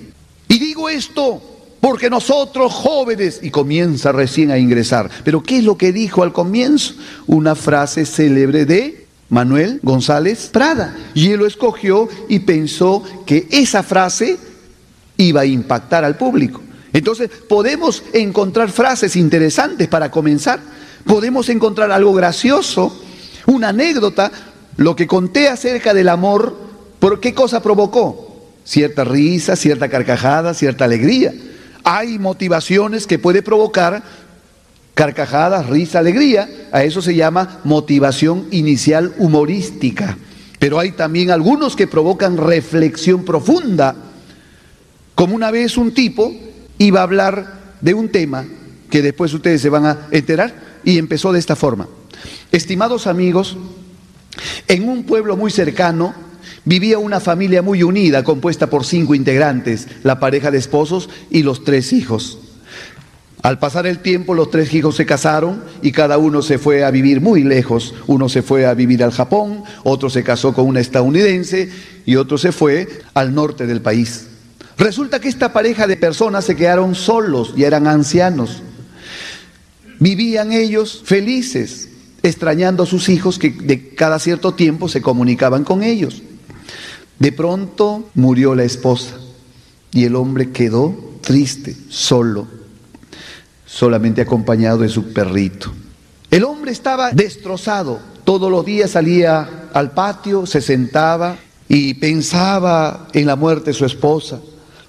Y digo esto porque nosotros jóvenes, y comienza recién a ingresar, pero ¿qué es lo que dijo al comienzo? Una frase célebre de Manuel González Prada. Y él lo escogió y pensó que esa frase iba a impactar al público. Entonces, podemos encontrar frases interesantes para comenzar. Podemos encontrar algo gracioso, una anécdota, lo que conté acerca del amor, ¿por qué cosa provocó? Cierta risa, cierta carcajada, cierta alegría. Hay motivaciones que puede provocar carcajadas, risa, alegría. A eso se llama motivación inicial humorística. Pero hay también algunos que provocan reflexión profunda. Como una vez un tipo iba a hablar de un tema que después ustedes se van a enterar y empezó de esta forma. Estimados amigos, en un pueblo muy cercano vivía una familia muy unida compuesta por cinco integrantes, la pareja de esposos y los tres hijos. Al pasar el tiempo, los tres hijos se casaron y cada uno se fue a vivir muy lejos. Uno se fue a vivir al Japón, otro se casó con una estadounidense y otro se fue al norte del país. Resulta que esta pareja de personas se quedaron solos y eran ancianos. Vivían ellos felices, extrañando a sus hijos que de cada cierto tiempo se comunicaban con ellos. De pronto murió la esposa y el hombre quedó triste, solo solamente acompañado de su perrito. El hombre estaba destrozado, todos los días salía al patio, se sentaba y pensaba en la muerte de su esposa.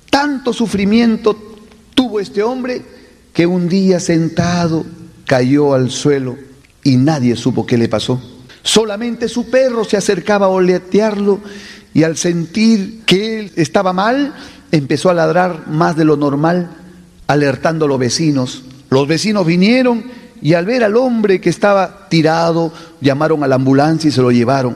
Tanto sufrimiento tuvo este hombre que un día sentado cayó al suelo y nadie supo qué le pasó. Solamente su perro se acercaba a oletearlo y al sentir que él estaba mal, empezó a ladrar más de lo normal, alertando a los vecinos. Los vecinos vinieron y al ver al hombre que estaba tirado, llamaron a la ambulancia y se lo llevaron.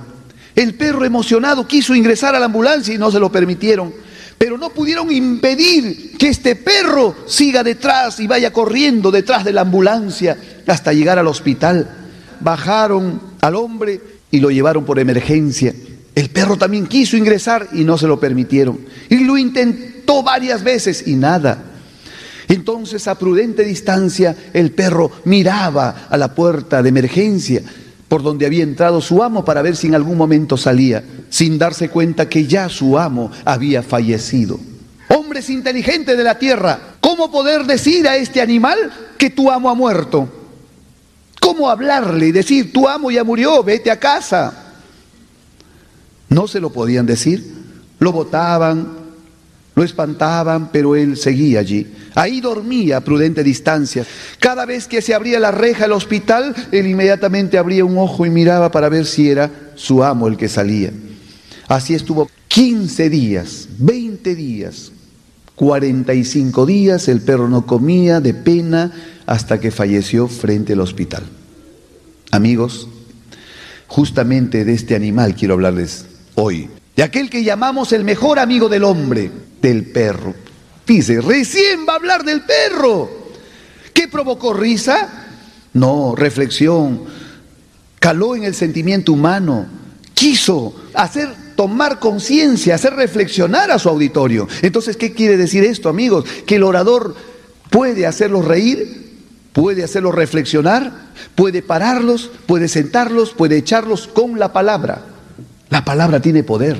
El perro emocionado quiso ingresar a la ambulancia y no se lo permitieron. Pero no pudieron impedir que este perro siga detrás y vaya corriendo detrás de la ambulancia hasta llegar al hospital. Bajaron al hombre y lo llevaron por emergencia. El perro también quiso ingresar y no se lo permitieron. Y lo intentó varias veces y nada. Entonces a prudente distancia el perro miraba a la puerta de emergencia por donde había entrado su amo para ver si en algún momento salía, sin darse cuenta que ya su amo había fallecido. Hombres inteligentes de la tierra, ¿cómo poder decir a este animal que tu amo ha muerto? ¿Cómo hablarle y decir, tu amo ya murió, vete a casa? No se lo podían decir, lo botaban, lo espantaban, pero él seguía allí. Ahí dormía a prudente distancia. Cada vez que se abría la reja del hospital, él inmediatamente abría un ojo y miraba para ver si era su amo el que salía. Así estuvo 15 días, 20 días, 45 días, el perro no comía de pena hasta que falleció frente al hospital. Amigos, justamente de este animal quiero hablarles hoy, de aquel que llamamos el mejor amigo del hombre, del perro. Dice, recién va a hablar del perro. ¿Qué provocó risa? No, reflexión. Caló en el sentimiento humano. Quiso hacer tomar conciencia, hacer reflexionar a su auditorio. Entonces, ¿qué quiere decir esto, amigos? Que el orador puede hacerlos reír, puede hacerlos reflexionar, puede pararlos, puede sentarlos, puede echarlos con la palabra. La palabra tiene poder.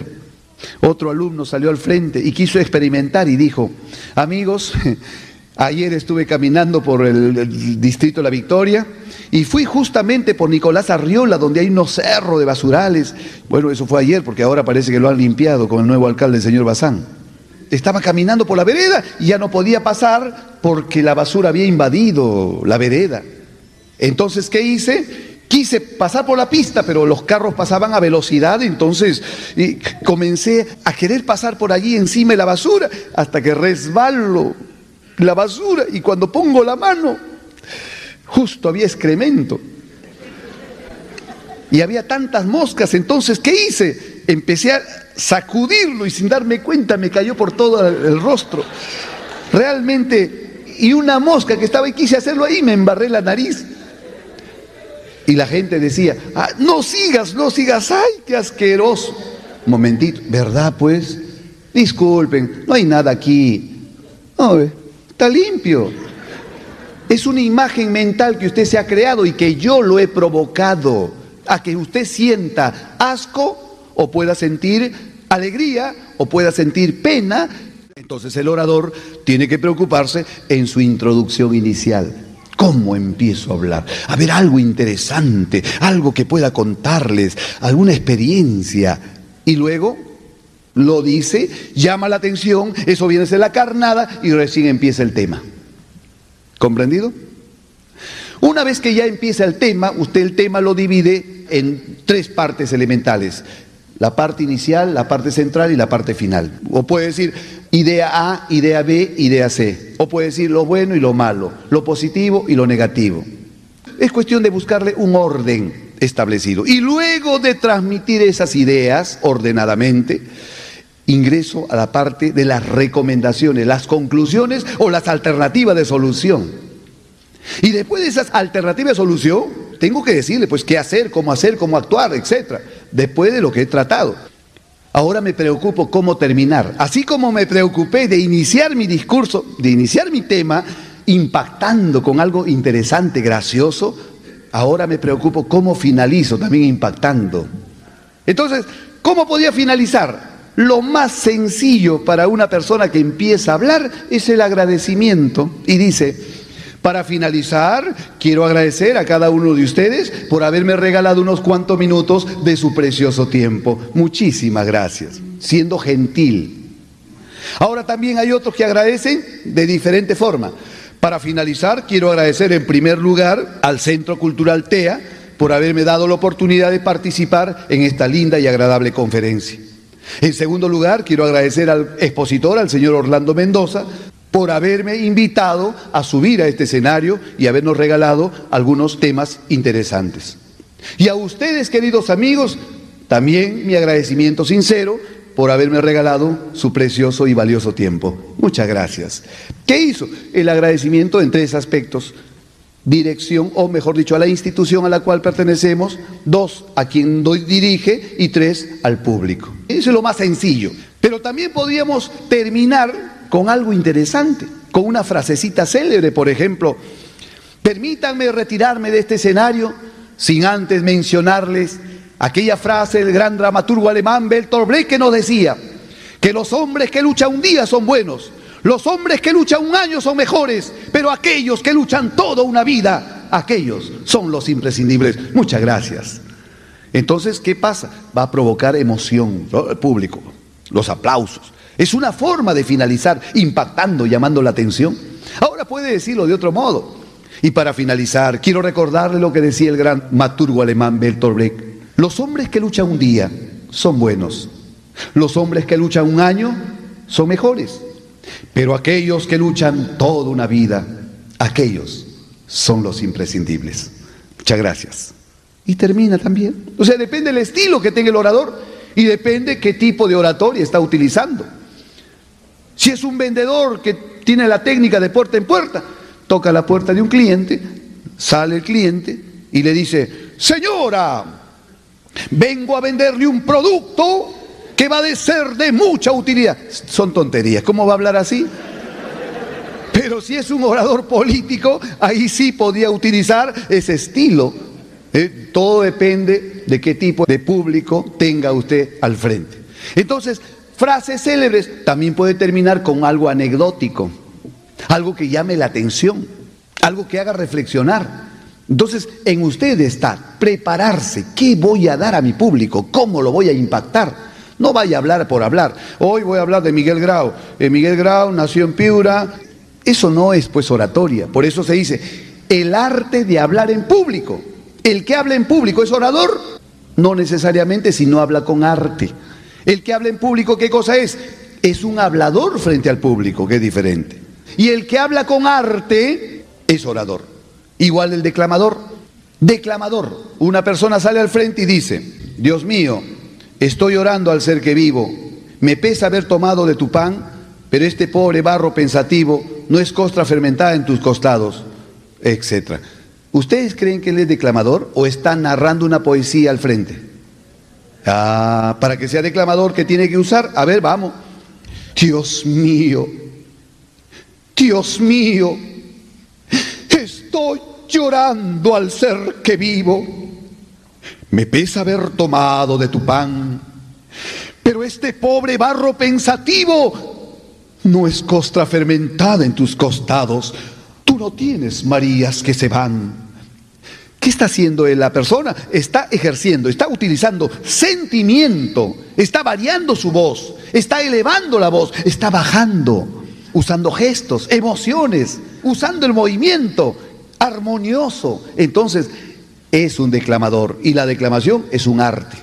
Otro alumno salió al frente y quiso experimentar y dijo, amigos, ayer estuve caminando por el, distrito de La Victoria y fui justamente por Nicolás Arriola, donde hay unos cerros de basurales. Bueno, eso fue ayer porque ahora parece que lo han limpiado con el nuevo alcalde, el señor Bazán. Estaba caminando por la vereda y ya no podía pasar porque la basura había invadido la vereda. Entonces, ¿qué hice? Quise pasar por la pista, pero los carros pasaban a velocidad, entonces comencé a querer pasar por allí encima de la basura, hasta que resbalo la basura y cuando pongo la mano, justo había excremento. Y había tantas moscas, entonces, ¿qué hice? Empecé a sacudirlo y sin darme cuenta me cayó por todo el rostro. Realmente, y una mosca que estaba y quise hacerlo ahí, me embarré la nariz. Y la gente decía, ah, no sigas, no sigas, ay, qué asqueroso. Momentito, ¿verdad pues? Disculpen, no hay nada aquí. No, está limpio. Es una imagen mental que usted se ha creado y que yo lo he provocado a que usted sienta asco o pueda sentir alegría o pueda sentir pena. Entonces el orador tiene que preocuparse en su introducción inicial. ¿Cómo empiezo a hablar? A ver, algo interesante, algo que pueda contarles, alguna experiencia. Y luego lo dice, llama la atención, eso viene de la carnada y recién empieza el tema. ¿Comprendido? Una vez que ya empieza el tema, usted el tema lo divide en tres partes elementales. La parte inicial, la parte central y la parte final. O puede decir idea A, idea B, idea C. O puede decir lo bueno y lo malo, lo positivo y lo negativo. Es cuestión de buscarle un orden establecido. Y luego de transmitir esas ideas ordenadamente, ingreso a la parte de las recomendaciones, las conclusiones o las alternativas de solución. Y después de esas alternativas de solución, tengo que decirle pues qué hacer, cómo hacer, cómo actuar, etcétera, después de lo que he tratado. Ahora me preocupo cómo terminar. Así como me preocupé de iniciar mi discurso, de iniciar mi tema, impactando con algo interesante, gracioso, ahora me preocupo cómo finalizo, también impactando. Entonces, ¿cómo podía finalizar? Lo más sencillo para una persona que empieza a hablar es el agradecimiento y dice, para finalizar, quiero agradecer a cada uno de ustedes por haberme regalado unos cuantos minutos de su precioso tiempo. Muchísimas gracias, siendo gentil. Ahora también hay otros que agradecen de diferente forma. Para finalizar, quiero agradecer en primer lugar al Centro Cultural TEA por haberme dado la oportunidad de participar en esta linda y agradable conferencia. En segundo lugar, quiero agradecer al expositor, al señor Orlando Mendoza, por haberme invitado a subir a este escenario y habernos regalado algunos temas interesantes. Y a ustedes, queridos amigos, también mi agradecimiento sincero por haberme regalado su precioso y valioso tiempo. Muchas gracias. ¿Qué hizo? El agradecimiento en tres aspectos. Dirección, o mejor dicho, a la institución a la cual pertenecemos. Dos, a quien dirige. Y tres, al público. Eso es lo más sencillo. Pero también podríamos terminar con algo interesante, con una frasecita célebre, por ejemplo. Permítanme retirarme de este escenario sin antes mencionarles aquella frase del gran dramaturgo alemán Bertolt Brecht que nos decía que los hombres que luchan un día son buenos, los hombres que luchan un año son mejores, pero aquellos que luchan toda una vida, aquellos son los imprescindibles. Muchas gracias. Entonces, ¿qué pasa? Va a provocar emoción, el público, los aplausos. Es una forma de finalizar impactando, llamando la atención. Ahora puede decirlo de otro modo. Y para finalizar, quiero recordarle lo que decía el gran maturgo alemán Bertolt Brecht. Los hombres que luchan un día son buenos. Los hombres que luchan un año son mejores. Pero aquellos que luchan toda una vida, aquellos son los imprescindibles. Muchas gracias. Y termina también. O sea, depende del estilo que tenga el orador y depende qué tipo de oratoria está utilizando. Si es un vendedor que tiene la técnica de puerta en puerta, toca la puerta de un cliente, sale el cliente y le dice, señora, vengo a venderle un producto que va a ser de mucha utilidad. Son tonterías, ¿cómo va a hablar así? Pero si es un orador político, ahí sí podía utilizar ese estilo. ¿eh? Todo depende de qué tipo de público tenga usted al frente. Entonces, frases célebres también puede terminar con algo anecdótico algo que llame la atención, algo que haga reflexionar. Entonces, en usted está prepararse, ¿qué voy a dar a mi público? ¿Cómo lo voy a impactar? No vaya a hablar por hablar. Hoy voy a hablar de Miguel Grau. Eh, Miguel Grau nació en Piura. Eso no es pues oratoria. Por eso se dice, el arte de hablar en público. El que habla en público es orador. No necesariamente si no habla con arte. El que habla en público, ¿qué cosa es? Es un hablador frente al público, que es diferente. Y el que habla con arte es orador. Igual el declamador. Declamador. Una persona sale al frente y dice, Dios mío, estoy orando al ser que vivo. Me pesa haber tomado de tu pan, pero este pobre barro pensativo no es costra fermentada en tus costados, etc. ¿Ustedes creen que él es declamador o está narrando una poesía al frente? Ah, para que sea declamador, ¿qué tiene que usar? A ver, vamos. Dios mío, Dios mío, estoy llorando al ser que vivo. Me pesa haber tomado de tu pan, pero este pobre barro pensativo no es costra fermentada en tus costados. Tú no tienes Marías que se van. ¿Qué está haciendo la persona? Está ejerciendo, está utilizando sentimiento, está variando su voz, está elevando la voz, está bajando usando gestos, emociones, usando el movimiento armonioso. Entonces, es un declamador y la declamación es un arte.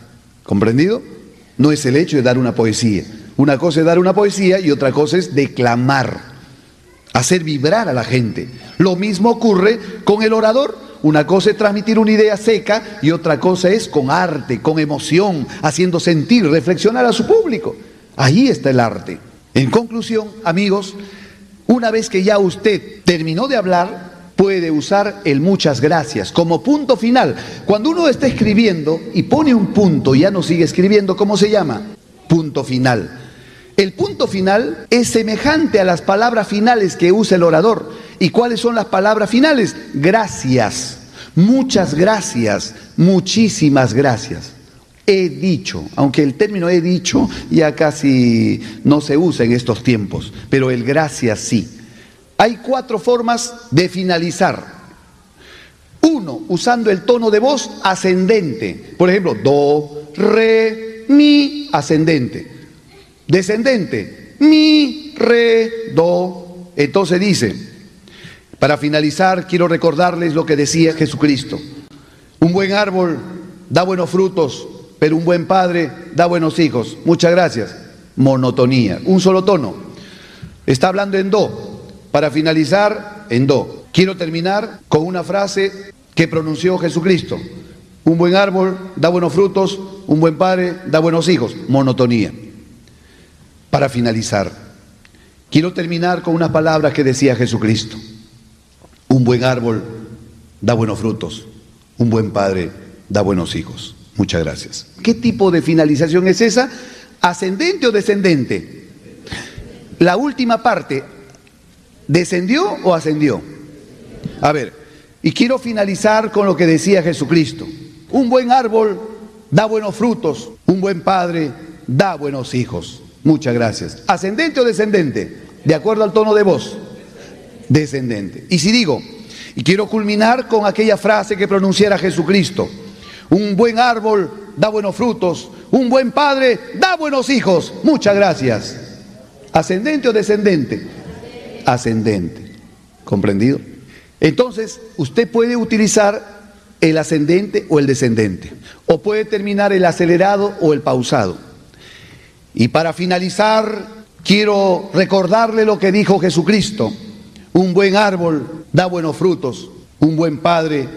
¿Comprendido? No es el hecho de dar una poesía. Una cosa es dar una poesía y otra cosa es declamar, hacer vibrar a la gente. Lo mismo ocurre con el orador. Una cosa es transmitir una idea seca y otra cosa es con arte, con emoción, haciendo sentir, reflexionar a su público. Ahí está el arte. En conclusión, amigos, una vez que ya usted terminó de hablar, puede usar el muchas gracias como punto final. Cuando uno está escribiendo y pone un punto y ya no sigue escribiendo, ¿cómo se llama? Punto final. El punto final es semejante a las palabras finales que usa el orador. ¿Y cuáles son las palabras finales? Gracias, muchas gracias, muchísimas gracias he dicho, aunque el término he dicho ya casi no se usa en estos tiempos, pero el gracias sí. Hay cuatro formas de finalizar. Uno, usando el tono de voz ascendente. Por ejemplo, do, re, mi, ascendente. Descendente, mi, re, do. Entonces dice, para finalizar, quiero recordarles lo que decía Jesucristo. Un buen árbol da buenos frutos, pero un buen padre da buenos hijos. Muchas gracias. Monotonía, un solo tono. Está hablando en do. Para finalizar, en do. Quiero terminar con una frase que pronunció Jesucristo. Un buen árbol da buenos frutos, un buen padre da buenos hijos. Monotonía. Para finalizar, quiero terminar con unas palabras que decía Jesucristo. Un buen árbol da buenos frutos, un buen padre da buenos hijos. Muchas gracias. ¿Qué tipo de finalización es esa? ¿Ascendente o descendente? La última parte, ¿descendió o ascendió? A ver, y quiero finalizar con lo que decía Jesucristo. Un buen árbol da buenos frutos, un buen padre da buenos hijos. Muchas gracias. ¿Ascendente o descendente? De acuerdo al tono de voz. Descendente. Y si digo, y quiero culminar con aquella frase que pronunciara Jesucristo, un buen árbol da buenos frutos, un buen padre da buenos hijos. Muchas gracias. ¿Ascendente o descendente? Ascendente. ¿Comprendido? Entonces, usted puede utilizar el ascendente o el descendente, o puede terminar el acelerado o el pausado. Y para finalizar, quiero recordarle lo que dijo Jesucristo. Un buen árbol da buenos frutos, un buen padre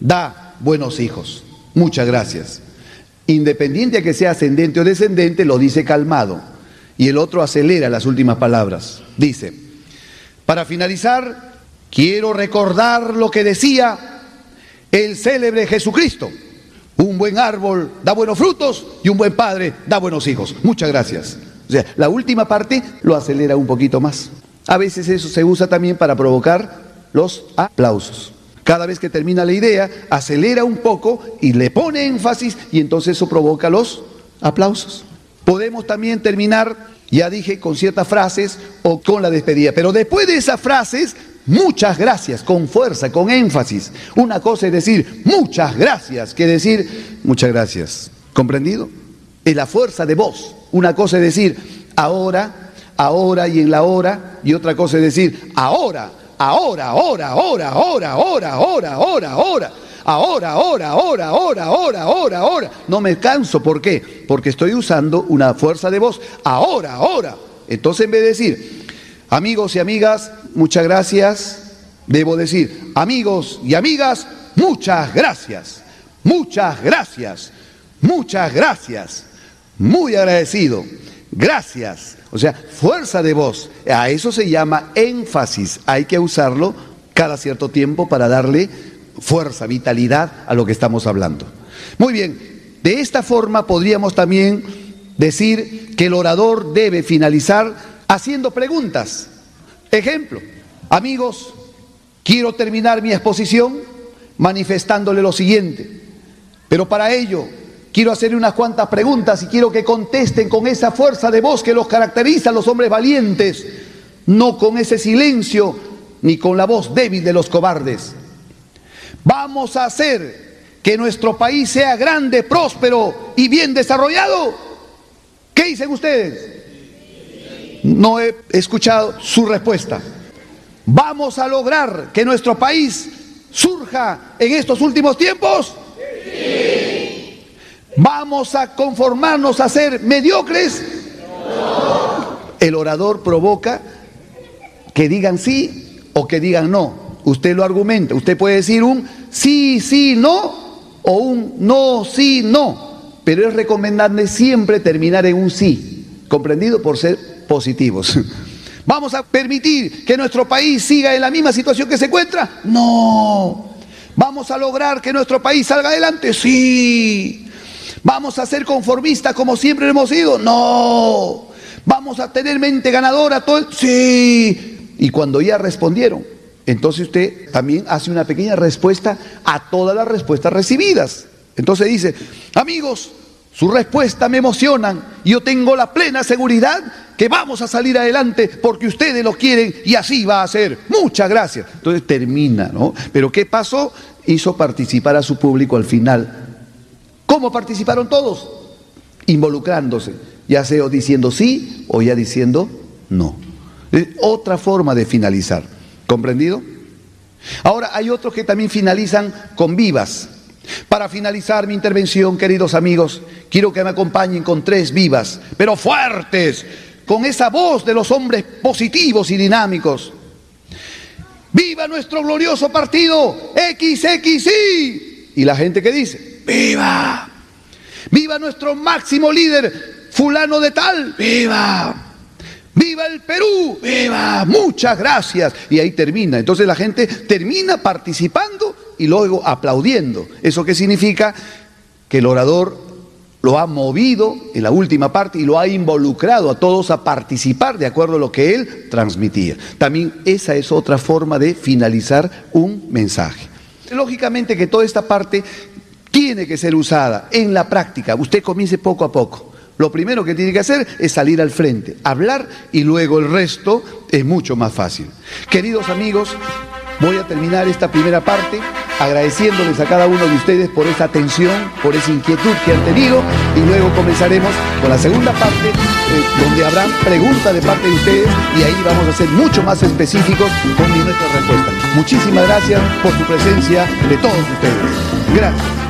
da buenos hijos. Muchas gracias. Independiente de que sea ascendente o descendente, lo dice calmado. Y el otro acelera las últimas palabras. Dice, para finalizar, quiero recordar lo que decía el célebre Jesucristo. Un buen árbol da buenos frutos y un buen padre da buenos hijos. Muchas gracias. O sea, la última parte lo acelera un poquito más. A veces eso se usa también para provocar los aplausos. Cada vez que termina la idea, acelera un poco y le pone énfasis y entonces eso provoca los aplausos. Podemos también terminar, ya dije, con ciertas frases o con la despedida, pero después de esas frases, muchas gracias, con fuerza, con énfasis. Una cosa es decir muchas gracias que decir muchas gracias. ¿Comprendido? Es la fuerza de voz. Una cosa es decir ahora, ahora y en la hora, y otra cosa es decir ahora, ahora, ahora, ahora, ahora, ahora, ahora, ahora, ahora. Ahora, ahora, ahora, ahora, ahora, ahora, ahora. No me canso. ¿Por qué? Porque estoy usando una fuerza de voz. Ahora, ahora. Entonces, en vez de decir, amigos y amigas, muchas gracias, debo decir, amigos y amigas, muchas gracias. Muchas gracias. Muchas gracias. Muy agradecido. Gracias. O sea, fuerza de voz. A eso se llama énfasis. Hay que usarlo cada cierto tiempo para darle fuerza, vitalidad a lo que estamos hablando. Muy bien, de esta forma podríamos también decir que el orador debe finalizar haciendo preguntas. Ejemplo, amigos, quiero terminar mi exposición manifestándole lo siguiente, pero para ello quiero hacerle unas cuantas preguntas y quiero que contesten con esa fuerza de voz que los caracteriza a los hombres valientes, no con ese silencio ni con la voz débil de los cobardes. Vamos a hacer que nuestro país sea grande, próspero y bien desarrollado. ¿Qué dicen ustedes? No he escuchado su respuesta. ¿Vamos a lograr que nuestro país surja en estos últimos tiempos? ¿Vamos a conformarnos a ser mediocres? El orador provoca que digan sí o que digan no. Usted lo argumenta. Usted puede decir un sí, sí, no o un no, sí, no. Pero es recomendable siempre terminar en un sí. ¿Comprendido? Por ser positivos. ¿Vamos a permitir que nuestro país siga en la misma situación que se encuentra? No. ¿Vamos a lograr que nuestro país salga adelante? Sí. ¿Vamos a ser conformistas como siempre hemos sido? No. ¿Vamos a tener mente ganadora? Todo? Sí. Y cuando ya respondieron, entonces usted también hace una pequeña respuesta a todas las respuestas recibidas. Entonces dice, amigos, su respuesta me emocionan y yo tengo la plena seguridad que vamos a salir adelante porque ustedes lo quieren y así va a ser. Muchas gracias. Entonces termina, ¿no? Pero ¿qué pasó? Hizo participar a su público al final. ¿Cómo participaron todos? Involucrándose, ya sea diciendo sí o ya diciendo no. Es otra forma de finalizar. ¿Comprendido? Ahora hay otros que también finalizan con vivas. Para finalizar mi intervención, queridos amigos, quiero que me acompañen con tres vivas, pero fuertes, con esa voz de los hombres positivos y dinámicos. ¡Viva nuestro glorioso partido XXI! Y la gente que dice, ¡Viva! ¡Viva nuestro máximo líder, fulano de tal! ¡Viva! ¡Viva el Perú! ¡Viva! Muchas gracias. Y ahí termina. Entonces la gente termina participando y luego aplaudiendo. ¿Eso qué significa? Que el orador lo ha movido en la última parte y lo ha involucrado a todos a participar de acuerdo a lo que él transmitía. También esa es otra forma de finalizar un mensaje. Lógicamente que toda esta parte tiene que ser usada en la práctica. Usted comience poco a poco. Lo primero que tiene que hacer es salir al frente, hablar y luego el resto es mucho más fácil. Queridos amigos, voy a terminar esta primera parte agradeciéndoles a cada uno de ustedes por esa atención, por esa inquietud que han tenido y luego comenzaremos con la segunda parte eh, donde habrán preguntas de parte de ustedes y ahí vamos a ser mucho más específicos con nuestras respuestas. Muchísimas gracias por su presencia de todos ustedes. Gracias.